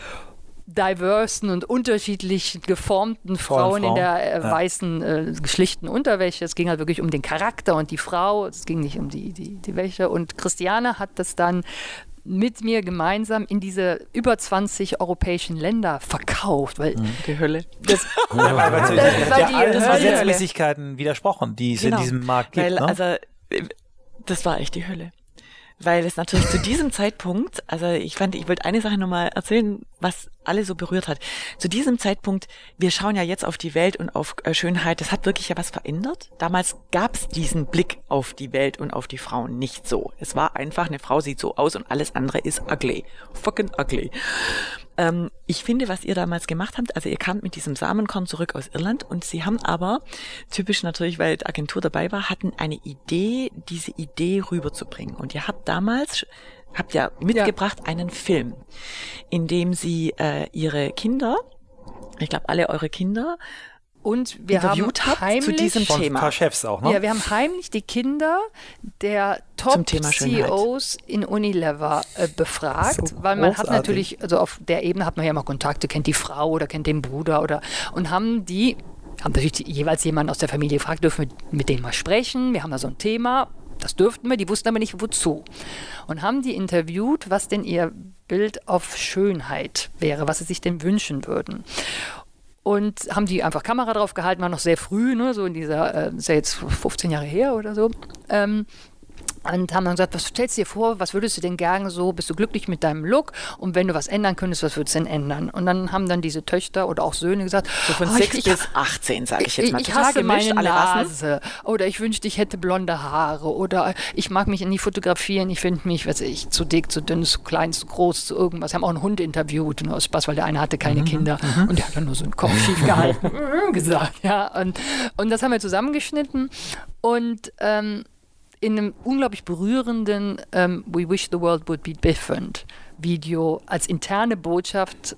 diversen und unterschiedlich geformten Frauen, in Frauen, der äh, weißen, äh, schlichten Unterwäsche. Es ging halt wirklich um den Charakter und die Frau. Es ging nicht um die, die, die Wäsche. Und Christiane hat das dann mit mir gemeinsam in diese über 20 europäischen Länder verkauft, weil Die Hölle. das, Das das war ja die alles Hölle. Gesetzmäßigkeiten widersprochen, die es in diesem Markt gibt. Weil, ne? also, äh, das war echt die Hölle. Weil es natürlich zu diesem Zeitpunkt, also ich fand, ich wollte eine Sache nochmal erzählen, was alle so berührt hat. Zu diesem Zeitpunkt, wir schauen ja jetzt auf die Welt und auf äh, Schönheit, das hat wirklich ja was verändert. Damals gab es diesen Blick auf die Welt und auf die Frauen nicht so. Es war einfach, eine Frau sieht so aus und alles andere ist ugly. Fucking ugly. Ähm, ich finde, was ihr damals gemacht habt, also ihr kamt mit diesem Samenkorn zurück aus Irland und sie haben aber, typisch natürlich, weil die Agentur dabei war, hatten eine Idee, diese Idee rüberzubringen. Und ihr habt damals, habt ja mitgebracht einen Film, in dem sie äh, ihre Kinder, ich glaube alle eure Kinder, und wir haben habt zu heimlich, diesem Von Thema. paar Chefs auch, ne? ja, wir haben heimlich die Kinder der Thema Schönheit. Top-CEOs in Unilever äh, befragt, So weil man hat großartig. natürlich, also auf der Ebene hat man ja mal Kontakte, kennt die Frau oder kennt den Bruder oder und haben die haben natürlich die, jeweils jemanden aus der Familie gefragt, dürfen wir mit denen mal sprechen? Wir haben da so ein Thema. Das dürften wir, die wussten aber nicht wozu. Und haben die interviewt, was denn ihr Bild auf Schönheit wäre, was sie sich denn wünschen würden. Und haben die einfach Kamera drauf gehalten, war noch sehr früh, ne, so in dieser, äh, ist ja jetzt 15 Jahre her oder so. Ähm, und haben dann gesagt, was stellst du dir vor, was würdest du denn gerne so, bist du glücklich mit deinem Look und wenn du was ändern könntest, was würdest du denn ändern? Und dann haben dann diese Töchter oder auch Söhne gesagt, So von "Oh, 6 ich- bis 18, sage ich jetzt mal. ich, ich hasse gemischt, meine. Nase. Oder ich wünschte, ich hätte blonde Haare. Oder ich mag mich nie fotografieren. Ich finde mich, weiß ich, zu dick, zu dünn, zu klein, zu groß, zu irgendwas. Wir haben auch einen Hund interviewt, nur aus Spaß, weil der eine hatte keine Kinder. Und der hat dann nur so einen Kopf schief gehalten. gesagt, ja. Und, und das haben wir zusammengeschnitten. Und ähm, in einem unglaublich berührenden ähm, We Wish the World Would Be Different Video als interne Botschaft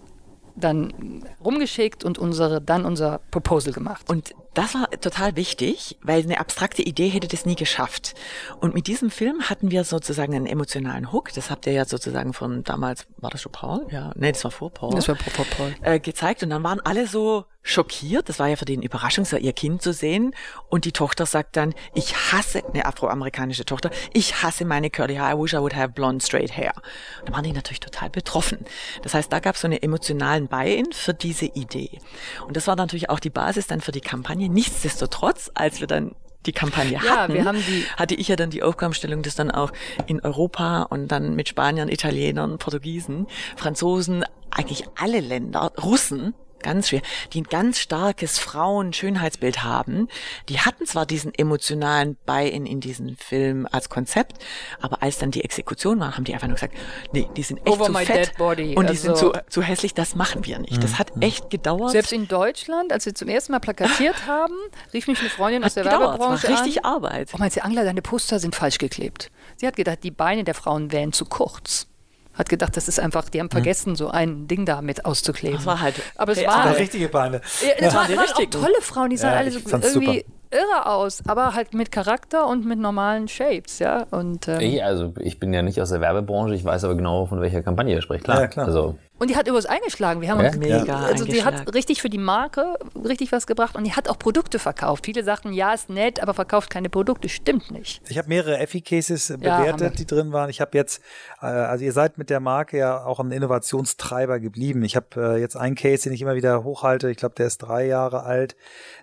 dann rumgeschickt und unsere, dann unser Proposal gemacht. Und das war total wichtig, weil eine abstrakte Idee hätte das nie geschafft. Und mit diesem Film hatten wir sozusagen einen emotionalen Hook. Das habt ihr ja sozusagen von damals, war das schon Paul? Ja, nee, das war vor Paul. Das war vor Paul. Äh, gezeigt. Und dann waren alle so schockiert. Das war ja für den Überraschung, so ihr Kind zu sehen. Und die Tochter sagt dann, ich hasse, eine afroamerikanische Tochter, ich hasse meine curly hair. I wish I would have blonde straight hair. Und da waren die natürlich total betroffen. Das heißt, da gab es so einen emotionalen Buy-in für diese Idee. Und das war natürlich auch die Basis dann für die Kampagne. Nichtsdestotrotz, als wir dann die Kampagne Ja, hatten, haben die- hatte ich ja dann die Aufgabenstellung, das dann auch in Europa und dann mit Spaniern, Italienern, Portugiesen, Franzosen, eigentlich alle Länder, Russen, ganz schwer, die ein ganz starkes Frauen-Schönheitsbild haben. Die hatten zwar diesen emotionalen Buy-in in diesen Film als Konzept, aber als dann die Exekution war, haben die einfach nur gesagt, nee, die sind echt Over zu my fett dead body. und die sind Also- zu, zu hässlich, das machen wir nicht. Das hat echt gedauert. Selbst in Deutschland, als wir zum ersten Mal plakatiert haben, rief mich eine Freundin aus hat der gedauert, war Werbebranche richtig an. Arbeit. Oh, meinst du, Angela, deine Poster sind falsch geklebt. Sie hat gedacht, die Beine der Frauen wären zu kurz. Hat gedacht, das ist einfach, die haben vergessen, so ein Ding da mit auszukleben. Das war halt Aber es waren, Aber richtige Beine. ja, das waren, die waren auch tolle Frauen, die sahen Ja, alle so irgendwie irre aus, aber halt mit Charakter und mit normalen Shapes, ja. Und, ähm, Ich, also ich bin ja nicht aus der Werbebranche, ich weiß aber genau, von welcher Kampagne ihr spricht. Klar. Ja, klar. Also und die hat übrigens eingeschlagen. Wir haben Ja? uns Mega Also die hat richtig für die Marke richtig was gebracht und die hat auch Produkte verkauft. Viele sagten, ja, ist nett, aber verkauft keine Produkte. Stimmt nicht. Ich habe mehrere Effi-Cases äh, Ja, bewertet, die drin waren. Ich habe jetzt, äh, also ihr seid mit der Marke ja auch ein Innovationstreiber geblieben. Ich habe äh, jetzt einen Case, den ich immer wieder hochhalte. Ich glaube, der ist drei Jahre alt.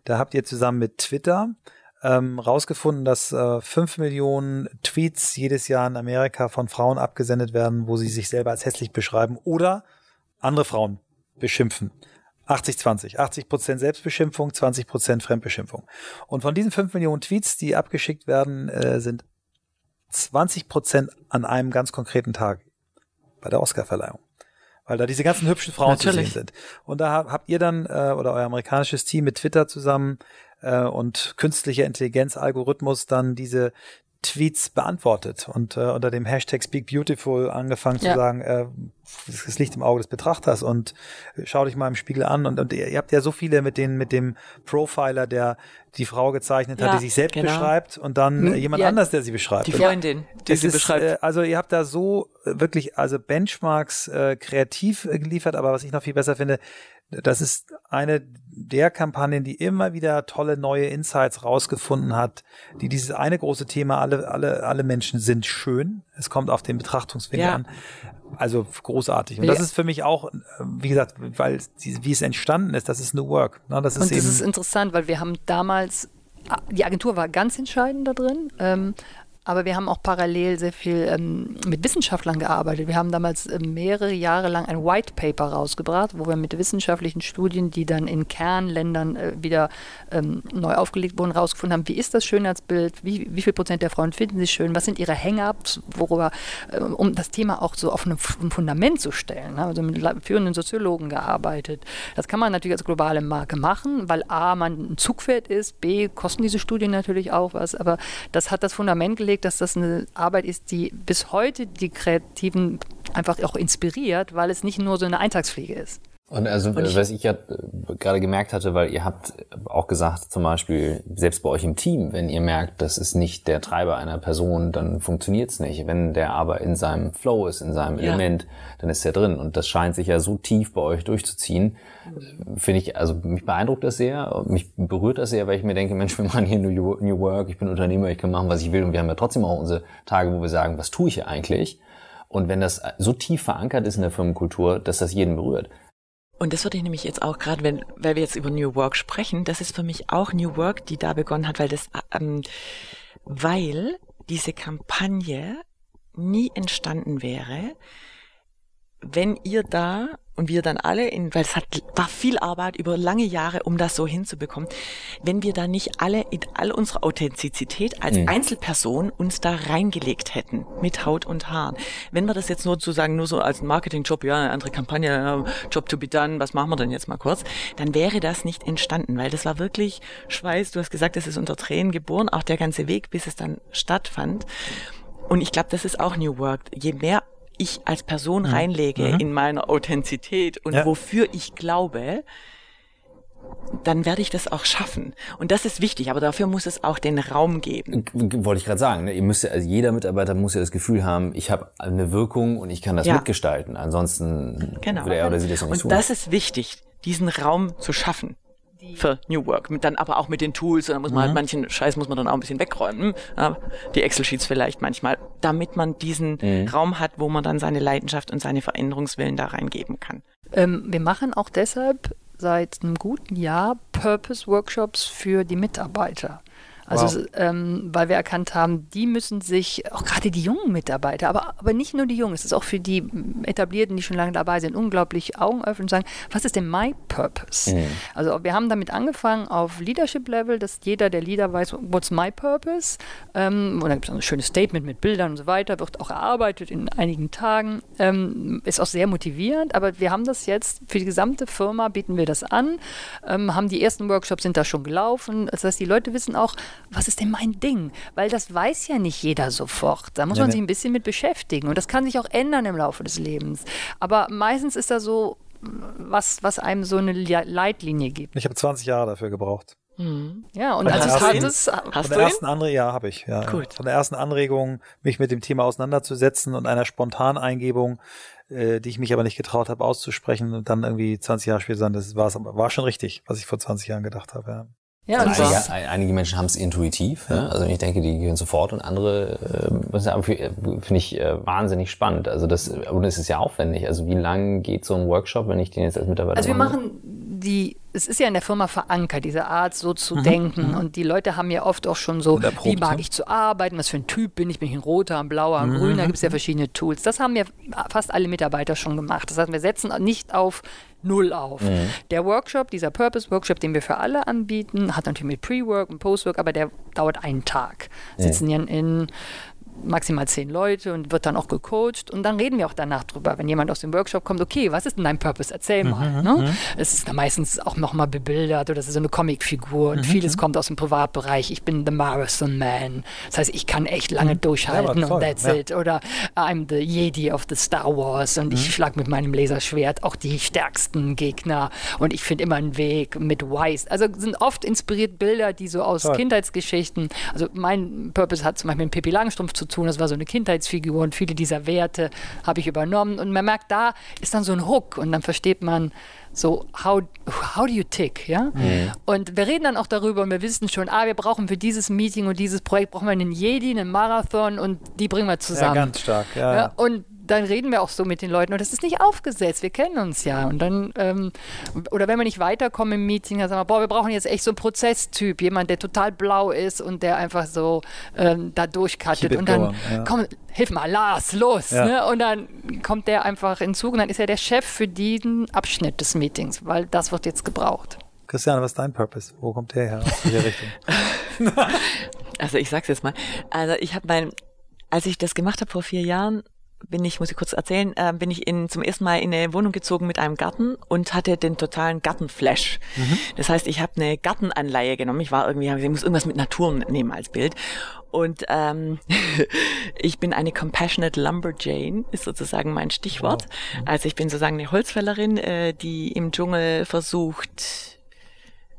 Da habt ihr zusammen mit Twitter ähm, rausgefunden, dass äh, fünf Millionen Tweets jedes Jahr in Amerika von Frauen abgesendet werden, wo sie sich selber als hässlich beschreiben oder andere Frauen beschimpfen. 80-20. 80 Prozent Selbstbeschimpfung, 20 Prozent Fremdbeschimpfung. Und von diesen 5 Millionen Tweets, die abgeschickt werden, äh, sind 20 Prozent an einem ganz konkreten Tag bei der Oscarverleihung. Weil da diese ganzen hübschen Frauen Natürlich. zu sehen sind. Und da hab- habt ihr dann, äh, oder euer amerikanisches Team mit Twitter zusammen äh, und künstlicher Intelligenz, Algorithmus dann diese Tweets beantwortet und äh, unter dem Hashtag Speak Beautiful angefangen zu Ja. sagen, äh, das liegt im Auge des Betrachters und schau dich mal im Spiegel an und, und ihr, ihr habt ja so viele mit den mit dem Profiler, der die Frau gezeichnet hat, Ja, die sich selbst genau. beschreibt und dann äh, jemand ja. anders, der sie beschreibt. Die Und Freundin, die es sie ist, beschreibt. Äh, also ihr habt da so äh, wirklich also Benchmarks äh, kreativ äh, geliefert, aber was ich noch viel besser finde, das ist eine der Kampagnen, die immer wieder tolle neue Insights rausgefunden hat, die dieses eine große Thema, alle, alle, alle Menschen sind schön. Es kommt auf den Betrachtungswinkel Ja. an. Also großartig. Und Ja. das ist für mich auch, wie gesagt, weil wie es entstanden ist, das ist New Work. Ne? Das ist Und das ist interessant, weil wir haben damals, die Agentur war ganz entscheidend da drin, ähm, aber wir haben auch parallel sehr viel ähm, mit Wissenschaftlern gearbeitet. Wir haben damals äh, mehrere Jahre lang ein White Paper rausgebracht, wo wir mit wissenschaftlichen Studien, die dann in Kernländern äh, wieder ähm, neu aufgelegt wurden, rausgefunden haben, wie ist das Schönheitsbild, wie, wie viel Prozent der Frauen finden sich schön, was sind ihre Hang-ups, äh, um das Thema auch so auf ein Fundament zu stellen. Ne? Also mit führenden Soziologen gearbeitet. Das kann man natürlich als globale Marke machen, weil A, man ein Zugpferd ist, B, kosten diese Studien natürlich auch was, aber das hat das Fundament gelegt, dass das eine Arbeit ist, die bis heute die Kreativen einfach auch inspiriert, weil es nicht nur so eine Eintagsfliege ist. Und also, Und ich- was ich ja äh, gerade gemerkt hatte, weil ihr habt auch gesagt, zum Beispiel, selbst bei euch im Team, wenn ihr merkt, das ist nicht der Treiber einer Person, dann funktioniert's nicht. Wenn der aber in seinem Flow ist, in seinem Ja. Element, dann ist er drin. Und das scheint sich ja so tief bei euch durchzuziehen. Äh, Finde ich, also mich beeindruckt das sehr, mich berührt das sehr, weil ich mir denke, Mensch, wir machen hier New New Work, ich bin Unternehmer, ich kann machen, was ich will. Und wir haben ja trotzdem auch unsere Tage, wo wir sagen, was tue ich hier eigentlich? Und wenn das so tief verankert ist in der Firmenkultur, dass das jeden berührt, Und das würde ich nämlich jetzt auch gerade, wenn, weil wir jetzt über New Work sprechen, das ist für mich auch New Work, die da begonnen hat, weil das, ähm, weil diese Kampagne nie entstanden wäre, wenn ihr da und wir dann alle, in, weil es hat, war viel Arbeit über lange Jahre, um das so hinzubekommen, wenn wir da nicht alle in all unserer Authentizität als Mhm. Einzelperson uns da reingelegt hätten, mit Haut und Haaren. Wenn wir das jetzt nur sozusagen nur so als Marketingjob, ja, eine andere Kampagne, ja, Job to be done, was machen wir denn jetzt mal kurz, dann wäre das nicht entstanden, weil das war wirklich Schweiß, du hast gesagt, es ist unter Tränen geboren, auch der ganze Weg, bis es dann stattfand. Und ich glaube, das ist auch New Work. Je mehr ich als Person reinlege in meiner Authentizität und Ja. wofür ich glaube, dann werde ich das auch schaffen. Und das ist wichtig, aber dafür muss es auch den Raum geben. Wollte ich gerade sagen, ne? ihr müsst ja, also jeder Mitarbeiter muss ja das Gefühl haben, ich habe eine Wirkung und ich kann das Ja. mitgestalten. Ansonsten Genau. würde er oder sie das nicht Und tun. das ist wichtig, diesen Raum zu schaffen für New Work. Mit, dann aber auch mit den Tools. Und dann muss man halt manchen Scheiß muss man dann auch ein bisschen wegräumen. Ja, die Excel-Sheets vielleicht manchmal, damit man diesen Raum hat, wo man dann seine Leidenschaft und seine Veränderungswillen da reingeben kann. Ähm, wir machen auch deshalb seit einem guten Jahr Purpose-Workshops für die Mitarbeiter. Also, Wow. ähm, weil wir erkannt haben, die müssen sich, auch gerade die jungen Mitarbeiter, aber, aber nicht nur die Jungen, es ist auch für die Etablierten, die schon lange dabei sind, unglaublich Augen öffnen und sagen, was ist denn my Purpose? Also wir haben damit angefangen auf Leadership-Level, dass jeder der Leader weiß, what's my Purpose? Ähm, und dann gibt es ein schönes Statement mit Bildern und so weiter, wird auch erarbeitet in einigen Tagen, ähm, ist auch sehr motivierend, aber wir haben das jetzt für die gesamte Firma, bieten wir das an, ähm, haben die ersten Workshops sind da schon gelaufen, das heißt, die Leute wissen auch, was ist denn mein Ding? Weil das weiß ja nicht jeder sofort. Da muss Nee, man sich ein bisschen mit beschäftigen und das kann sich auch ändern im Laufe des Lebens. Aber meistens ist da so was, was einem so eine Le- Leitlinie gibt. Ich habe 20 Jahre dafür gebraucht. Ja, und Und als es hast du es, Hast Von der ersten Anregung, ja, habe ich. Ja, Gut. Von der ersten Anregung, mich mit dem Thema auseinanderzusetzen und einer Spontaneingebung, äh, die ich mich aber nicht getraut habe auszusprechen und dann irgendwie 20 Jahre später sagen, das war's, aber war schon richtig, was ich vor 20 Jahren gedacht habe. Ja. Ja, und einige, ein- einige Menschen haben es intuitiv. Ja? Also ich denke, die gehören sofort und andere äh, finde ich äh, wahnsinnig spannend. Also das und es ist ja aufwendig. Also wie lang geht so ein Workshop, wenn ich den jetzt als Mitarbeiter also wir mache? machen die, es ist ja in der Firma verankert, diese Art so zu denken. Und die Leute haben ja oft auch schon so, wie mag ne? ich zu arbeiten, was für ein Typ bin ich, bin ich ein roter, ein blauer, ein grüner, gibt es ja verschiedene Tools. Das haben ja fast alle Mitarbeiter schon gemacht. Das heißt, wir setzen nicht auf Null auf. Der Workshop, dieser Purpose-Workshop, den wir für alle anbieten, hat natürlich mit Pre-Work und Post-Work, aber der dauert einen Tag. Sitzen ja in maximal zehn Leute und wird dann auch gecoacht und dann reden wir auch danach drüber, wenn jemand aus dem Workshop kommt, okay, was ist denn dein Purpose? Erzähl mal. Ne? Es ist dann meistens auch nochmal bebildert oder es ist so eine Comicfigur und vieles kommt aus dem Privatbereich. Ich bin the Marathon Man. Das heißt, ich kann echt lange durchhalten Ja, und that's ja. it. Oder I'm the Jedi of the Star Wars und ich schlag mit meinem Laserschwert auch die stärksten Gegner und ich finde immer einen Weg mit Wise. Also sind oft inspiriert Bilder, die so aus Toll. Kindheitsgeschichten, also mein Purpose hat zum Beispiel mit Pippi Langstrumpf zu tun, das war so eine Kindheitsfigur und viele dieser Werte habe ich übernommen und man merkt, da ist dann so ein Hook und dann versteht man so, how, how do you tick, ja? Und wir reden dann auch darüber und wir wissen schon, ah, wir brauchen für dieses Meeting und dieses Projekt brauchen wir einen Jedi, einen Marathon und die bringen wir ja, zusammen. ganz stark. Ja, Ja, ja. und dann reden wir auch so mit den Leuten und das ist nicht aufgesetzt, wir kennen uns ja. Und dann, ähm, oder wenn wir nicht weiterkommen im Meeting, dann sagen wir, boah, wir brauchen jetzt echt so einen Prozesstyp, jemand, der total blau ist und der einfach so ähm, da it Und dann, going, ja. komm, hilf mal, Lars, los. Ja. Ne? Und dann kommt der einfach in Zug und dann ist er der Chef für diesen Abschnitt des Meetings, weil das wird jetzt gebraucht. Christian, was ist dein Purpose? Wo kommt der her? Aus welcher Richtung? Also ich sag's jetzt mal. Also ich habe mein, als ich das gemacht habe vor vier Jahren, bin ich, muss ich kurz erzählen, äh, bin ich in, zum ersten Mal in eine Wohnung gezogen mit einem Garten und hatte den totalen Gartenflash. Das heißt, ich habe eine Gartenanleihe genommen. Ich war irgendwie, ich muss irgendwas mit Natur nehmen als Bild. Und ähm, ich bin eine Compassionate Lumberjane, ist sozusagen mein Stichwort. Also ich bin sozusagen eine Holzfällerin, äh, die im Dschungel versucht,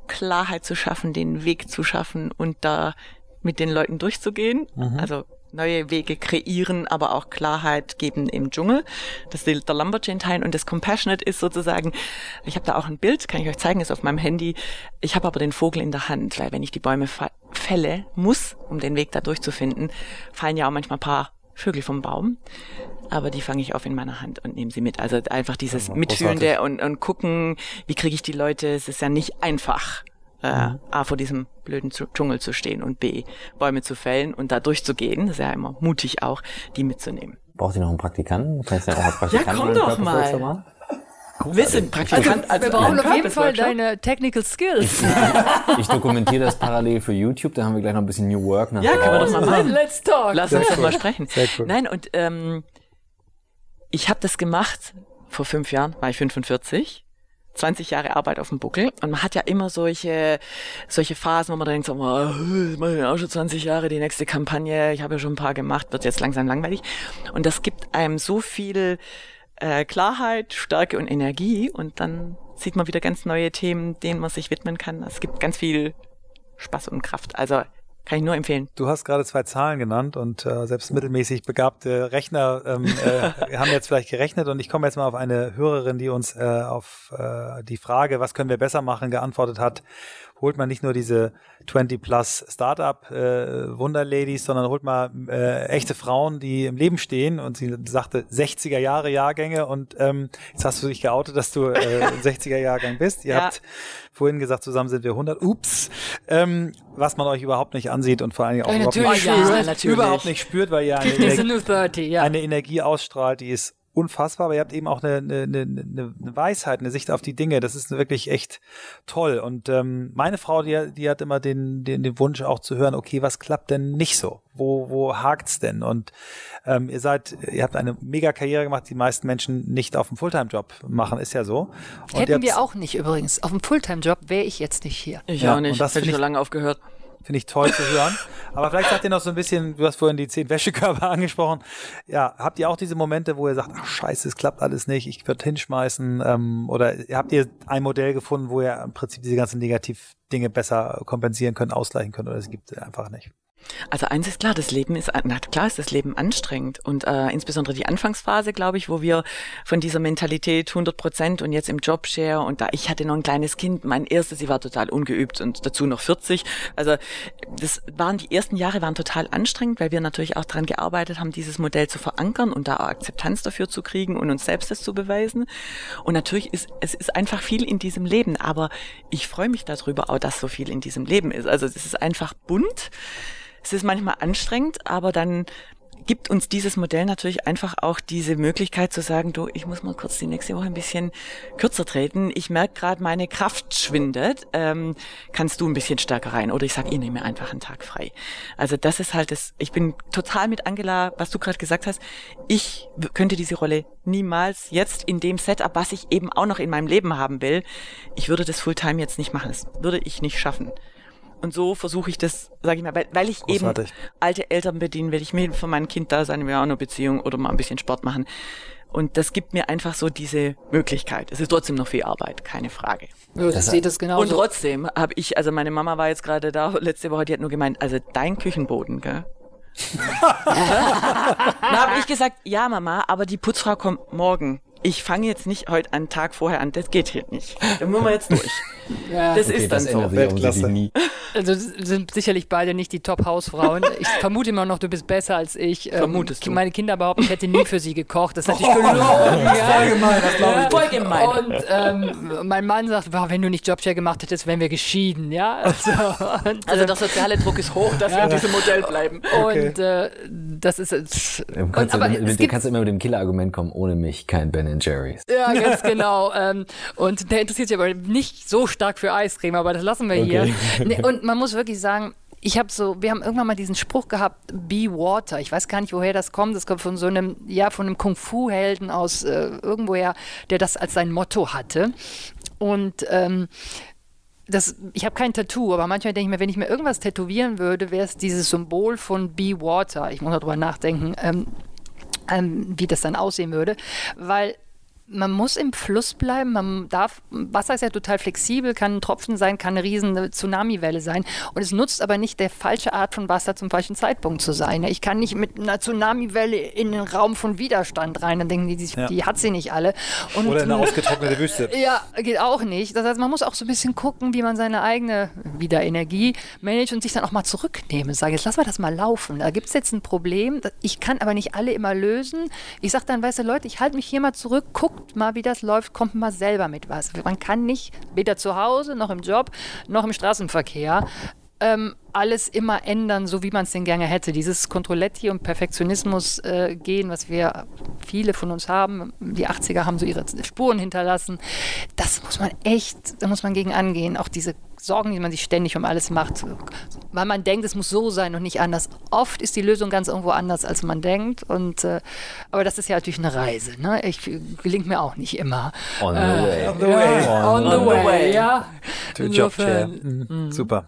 Klarheit zu schaffen, den Weg zu schaffen und da mit den Leuten durchzugehen. Also neue Wege kreieren, aber auch Klarheit geben im Dschungel. Das ist der Lumberjane-Teil und das Compassionate ist sozusagen, ich habe da auch ein Bild, kann ich euch zeigen, ist auf meinem Handy. Ich habe aber den Vogel in der Hand, weil wenn ich die Bäume fälle, muss, um den Weg da durchzufinden, fallen ja auch manchmal ein paar Vögel vom Baum. Aber die fange ich auf in meiner Hand und nehme sie mit. Also einfach dieses Ja, Mitfühlende und, und gucken, wie kriege ich die Leute. Es ist ja nicht einfach, äh, A, vor diesem blöden Dschungel zu stehen und B, Bäume zu fällen und da durchzugehen. Das ist ja immer mutig auch, die mitzunehmen. Braucht ihr noch einen Praktikanten? Kannst du ja auch als Praktikanten komm einen doch mal. Sind Praktikant als wir brauchen auf jeden Fall deine Technical Skills. Ich dokumentiere das parallel für YouTube, da haben wir gleich noch ein bisschen New Work nach Ja, können wir doch mal machen. Let's talk. Lass uns doch mal sprechen. Sehr cool. Nein, und ähm, ich habe das gemacht vor fünf Jahren, war ich 45. 20 Jahre Arbeit auf dem Buckel und man hat ja immer solche solche Phasen, wo man denkt, so, oh, auch schon 20 Jahre die nächste Kampagne, ich habe ja schon ein paar gemacht, wird jetzt langsam langweilig und das gibt einem so viel äh, Klarheit, Stärke und Energie und dann sieht man wieder ganz neue Themen, denen man sich widmen kann. Es gibt ganz viel Spaß und Kraft. Also kann ich nur empfehlen. Du hast gerade zwei Zahlen genannt und äh, selbst mittelmäßig begabte Rechner ähm, äh, haben jetzt vielleicht gerechnet und ich komme jetzt mal auf eine Hörerin, die uns äh, auf äh, die Frage, was können wir besser machen, geantwortet hat holt man nicht nur diese 20 plus Startup äh, Wunderladies, sondern holt mal äh, echte Frauen, die im Leben stehen und sie sagte 60er Jahre Jahrgänge und ähm, jetzt hast du dich geoutet, dass du äh, 60er Jahrgang bist. Ihr ja. habt vorhin gesagt, zusammen sind wir 100. Ups. Ähm, was man euch überhaupt nicht ansieht und vor allen Dingen auch ja, überhaupt, nicht, ja, natürlich. überhaupt nicht spürt, weil ihr eine, Energie, 30, ja. eine Energie ausstrahlt, die ist unfassbar, aber ihr habt eben auch eine, eine, eine, eine Weisheit, eine Sicht auf die Dinge. Das ist wirklich echt toll. Und ähm, meine Frau, die, die hat immer den, den, den Wunsch auch zu hören, okay, was klappt denn nicht so? Wo, wo hakt's denn? Und ähm, ihr seid, ihr habt eine mega Karriere gemacht, die meisten Menschen nicht auf dem Fulltime-Job machen, ist ja so. Und Hätten wir auch nicht übrigens. Auf dem Fulltime-Job wäre ich jetzt nicht hier. Ich ja, auch nicht. Und das Hätte ich schon lange aufgehört. Finde ich toll zu hören. Aber vielleicht sagt ihr noch so ein bisschen, du hast vorhin die zehn Wäschekörper angesprochen. Ja, habt ihr auch diese Momente, wo ihr sagt, ach scheiße, es klappt alles nicht, ich würde hinschmeißen? Ähm, oder habt ihr ein Modell gefunden, wo ihr im Prinzip diese ganzen Negativdinge besser kompensieren könnt, ausgleichen könnt? Oder es gibt einfach nicht? Also eins ist klar, das Leben ist, na klar ist das Leben anstrengend und äh, insbesondere die Anfangsphase, glaube ich, wo wir von dieser Mentalität 100 Prozent und jetzt im Jobshare und da ich hatte noch ein kleines Kind, mein erstes, sie war total ungeübt und dazu noch 40. Also das waren die ersten Jahre waren total anstrengend, weil wir natürlich auch daran gearbeitet haben, dieses Modell zu verankern und da auch Akzeptanz dafür zu kriegen und uns selbst das zu beweisen. Und natürlich ist es ist einfach viel in diesem Leben, aber ich freue mich darüber auch, dass so viel in diesem Leben ist. Also es ist einfach bunt. Es ist manchmal anstrengend, aber dann gibt uns dieses Modell natürlich einfach auch diese Möglichkeit zu sagen, du, ich muss mal kurz die nächste Woche ein bisschen kürzer treten. Ich merke gerade, meine Kraft schwindet. Ähm, kannst du ein bisschen stärker rein? Oder ich sage, ihr nehme einfach einen Tag frei. Also das ist halt das, ich bin total mit Angela, was du gerade gesagt hast. Ich könnte diese Rolle niemals jetzt in dem Setup, was ich eben auch noch in meinem Leben haben will, ich würde das Fulltime jetzt nicht machen. Das würde ich nicht schaffen. Und so versuche ich das, sage ich mal, weil, weil ich Großartig. eben alte Eltern bedienen will. Ich mir für mein Kind da sein, wir auch eine Beziehung oder mal ein bisschen Sport machen. Und das gibt mir einfach so diese Möglichkeit. Es ist trotzdem noch viel Arbeit, keine Frage. Ja, ich sehe das genau. Und trotzdem habe ich, also meine Mama war jetzt gerade da letzte Woche, die hat nur gemeint, also dein Küchenboden, gell? da habe ich gesagt, ja Mama, aber die Putzfrau kommt morgen ich fange jetzt nicht heute einen Tag vorher an, das geht hier nicht. Da müssen wir jetzt durch. ja. Das okay, ist dann so. Weltklasse. Also sind sicherlich beide nicht die Top-Hausfrauen. Ich vermute immer noch, du bist besser als ich. Ähm, Vermutest du. Meine Kinder behaupten, ich hätte nie für sie gekocht. Das ist natürlich gelogen. Oh, ja. Voll gemein, das glaube ich. Voll gemein. Und ähm, mein Mann sagt, wow, wenn du nicht Jobshare gemacht hättest, wären wir geschieden. Ja? Also, und, also der soziale Druck ist hoch, dass ja. wir in diesem Modell bleiben. Okay. Und äh, das ist... Äh, du kannst, und, aber du, du kannst immer mit dem Killer-Argument kommen, ohne mich kein Ben Jerry's. Ja, ganz genau. Ähm, und der interessiert sich aber nicht so stark für Eiscreme, aber das lassen wir okay. hier. Nee, und man muss wirklich sagen, ich habe so, wir haben irgendwann mal diesen Spruch gehabt, Be Water. Ich weiß gar nicht, woher das kommt. Das kommt von so einem, ja, von einem Kung-Fu-Helden aus äh, irgendwoher, der das als sein Motto hatte. Und ähm, das, ich habe kein Tattoo, aber manchmal denke ich mir, wenn ich mir irgendwas tätowieren würde, wäre es dieses Symbol von Be Water. Ich muss darüber nachdenken, ähm, ähm, wie das dann aussehen würde, weil man muss im Fluss bleiben. Man darf, Wasser ist ja total flexibel, kann ein Tropfen sein, kann eine riesen Tsunamiwelle sein. Und es nutzt aber nicht der falsche Art von Wasser zum falschen Zeitpunkt zu sein. Ich kann nicht mit einer Tsunamiwelle in den Raum von Widerstand rein. Dann denken die, die, ja. die hat sie nicht alle. Und, Oder in eine ausgetrocknete Wüste. Ja, geht auch nicht. Das heißt, man muss auch so ein bisschen gucken, wie man seine eigene wieder Energie managt und sich dann auch mal zurücknehmen. Sage, jetzt lassen wir das mal laufen. Da gibt es jetzt ein Problem. Ich kann aber nicht alle immer lösen. Ich sage dann, weißt du, Leute, ich halte mich hier mal zurück, guck guckt mal, wie das läuft, kommt mal selber mit was. Man kann nicht weder zu Hause noch im Job noch im Straßenverkehr ähm, alles immer ändern, so wie man es denn gerne hätte. Dieses Kontrolletti und Perfektionismus äh, gehen, was wir viele von uns haben, die 80er haben so ihre Spuren hinterlassen, das muss man echt, da muss man gegen angehen. Auch diese Sorgen, die man sich ständig um alles macht, weil man denkt, es muss so sein und nicht anders. Oft ist die Lösung ganz irgendwo anders, als man denkt. Und, äh, aber das ist ja natürlich eine Reise. Ne? Ich, gelingt mir auch nicht immer. On the äh, way. On the way. on, on, the way. way. Ja. To Job, mhm. Super.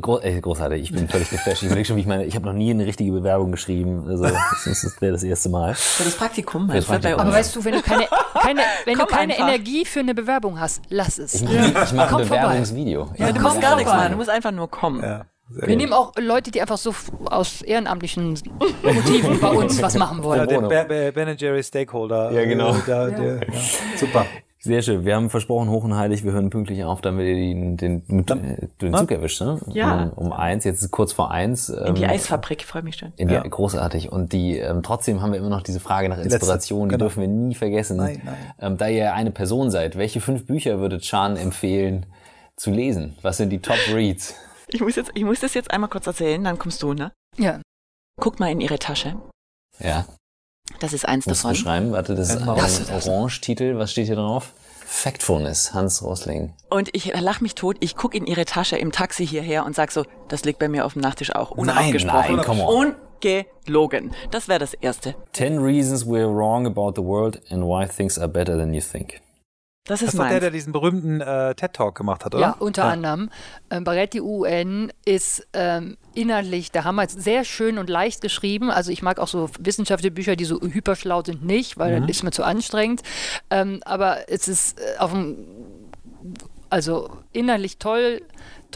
Groß, ey, großartig, ich bin völlig geflasht. Ich, schon, wie ich, meine, ich habe noch nie eine richtige Bewerbung geschrieben. Also das, das wäre das erste Mal. Für das Praktikum, das Praktikum. Aber weißt du, wenn du keine, keine, wenn du keine Energie für eine Bewerbung hast, lass es. Ich mache, ich mache ein Bewerbungsvideo. Ja, du musst gar nichts machen, du musst einfach nur kommen. Ja. Wir gut. nehmen auch Leute, die einfach so aus ehrenamtlichen Motiven bei uns was machen wollen. Ja, der Ben Jerry Stakeholder. Ja, genau. Äh, der, der, ja. Super. Sehr schön. Wir haben versprochen, hoch und heilig, wir hören pünktlich auf, damit ihr den, den, den, den Zug erwischt, ne? Ja. Um, um eins, jetzt ist es kurz vor eins. In die Eisfabrik, freue mich schon. In die, ja. Großartig. Und die, ähm, trotzdem haben wir immer noch diese Frage nach Inspiration, die, letzte, genau. dürfen wir nie vergessen. Nein, nein. Ähm, da ihr eine Person seid, welche fünf Bücher würdet Chan empfehlen zu lesen? Was sind die Top Reads? Ich muss jetzt, ich muss das jetzt einmal kurz erzählen, dann kommst du, ne? Ja. Guck mal in ihre Tasche. Ja. Das ist eins Musst davon. Du schreiben, warte, das ist ein Orange-Titel. Was steht hier drauf? Factfulness, Hans Rosling. Und ich lach mich tot, ich guck in ihre Tasche im Taxi hierher und sag so, das liegt bei mir auf dem Nachttisch auch. Unabgesprochen. Nein, nein, come on. Ungelogen. Das wäre das Erste. Ten reasons we're wrong about the world and why things are better than you think. Das ist das war der, der diesen berühmten äh, TED-Talk gemacht hat, oder? Ja, unter ja. anderem. Ähm, Baretti UN ist ähm, inhaltlich der Hammer. Sehr schön und leicht geschrieben. Also ich mag auch so wissenschaftliche Bücher, die so hyperschlau sind, nicht, weil mhm. das ist mir zu anstrengend. Ähm, aber es ist äh, auf dem, also inhaltlich toll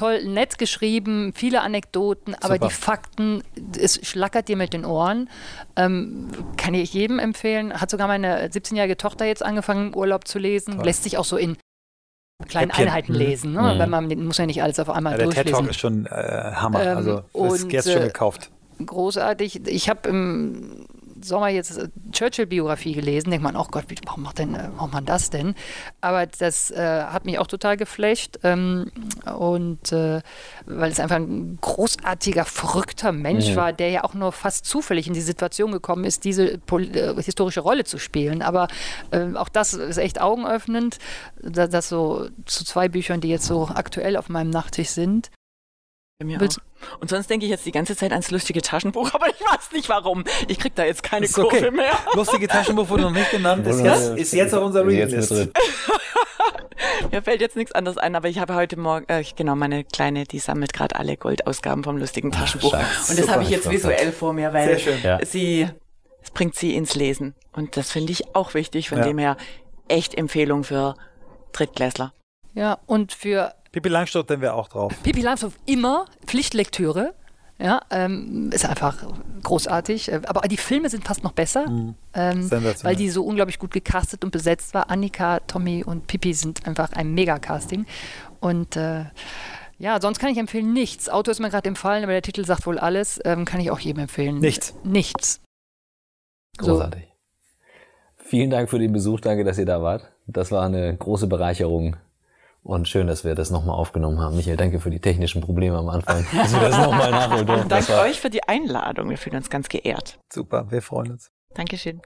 toll, nett geschrieben, viele Anekdoten, aber Super. die Fakten, es schlackert dir mit den Ohren. Ähm, kann ich jedem empfehlen. Hat sogar meine 17-jährige Tochter jetzt angefangen, Urlaub zu lesen. Toll. Lässt sich auch so in kleinen Häppchen. Einheiten mhm. lesen. Ne? Mhm. Wenn man muss ja nicht alles auf einmal ja, der durchlesen. Der TED Talk ist schon äh, Hammer. Ähm, also ist jetzt schon äh, gekauft. Großartig. Ich habe im Sommer jetzt äh, Churchill-Biografie gelesen, denkt man, oh Gott, warum macht, denn, äh, warum man das denn? Aber das äh, hat mich auch total geflasht ähm, und äh, weil es einfach ein großartiger, verrückter Mensch mhm. war, der ja auch nur fast zufällig in die Situation gekommen ist, diese äh, historische Rolle zu spielen. Aber äh, auch das ist echt augenöffnend, das, das so zu zwei Büchern, die jetzt so aktuell auf meinem Nachttisch sind. Bei mir Willst, auch. Und sonst denke ich jetzt die ganze Zeit ans lustige Taschenbuch, aber ich weiß nicht warum. Ich krieg da jetzt keine Kurve okay. mehr. Lustige Taschenbuch wurde noch nicht genannt. Ist jetzt, ist jetzt auf unserer Readlist. Mir fällt jetzt nichts anderes ein, aber ich habe heute Morgen, äh, genau, meine Kleine, die sammelt gerade alle Goldausgaben vom lustigen Taschenbuch. Ach, und das habe ich jetzt visuell vor mir, weil ja. sie, es bringt sie ins Lesen. Und das finde ich auch wichtig, von ja. dem her echt Empfehlung für Drittklässler. Ja, und für Pippi Langstrumpf nehmen wir auch drauf. Pippi Langstrumpf immer Pflichtlektüre. Ja, ähm, ist einfach großartig. Äh, aber die Filme sind fast noch besser, mhm. ähm, weil die so unglaublich gut gecastet und besetzt war. Annika, Tommy und Pippi sind einfach ein Mega-Casting. Und äh, ja, sonst kann ich empfehlen nichts. Auto ist mir gerade empfallen, aber der Titel sagt wohl alles. Ähm, kann ich auch jedem empfehlen. Nichts. Nichts. Großartig. So. Vielen Dank für den Besuch. Danke, dass ihr da wart. Das war eine große Bereicherung und schön, dass wir das nochmal aufgenommen haben. Michael, danke für die technischen Probleme am Anfang, dass wir das nochmal nachholen Danke euch für die Einladung. Wir fühlen uns ganz geehrt. Super, wir freuen uns. Dankeschön.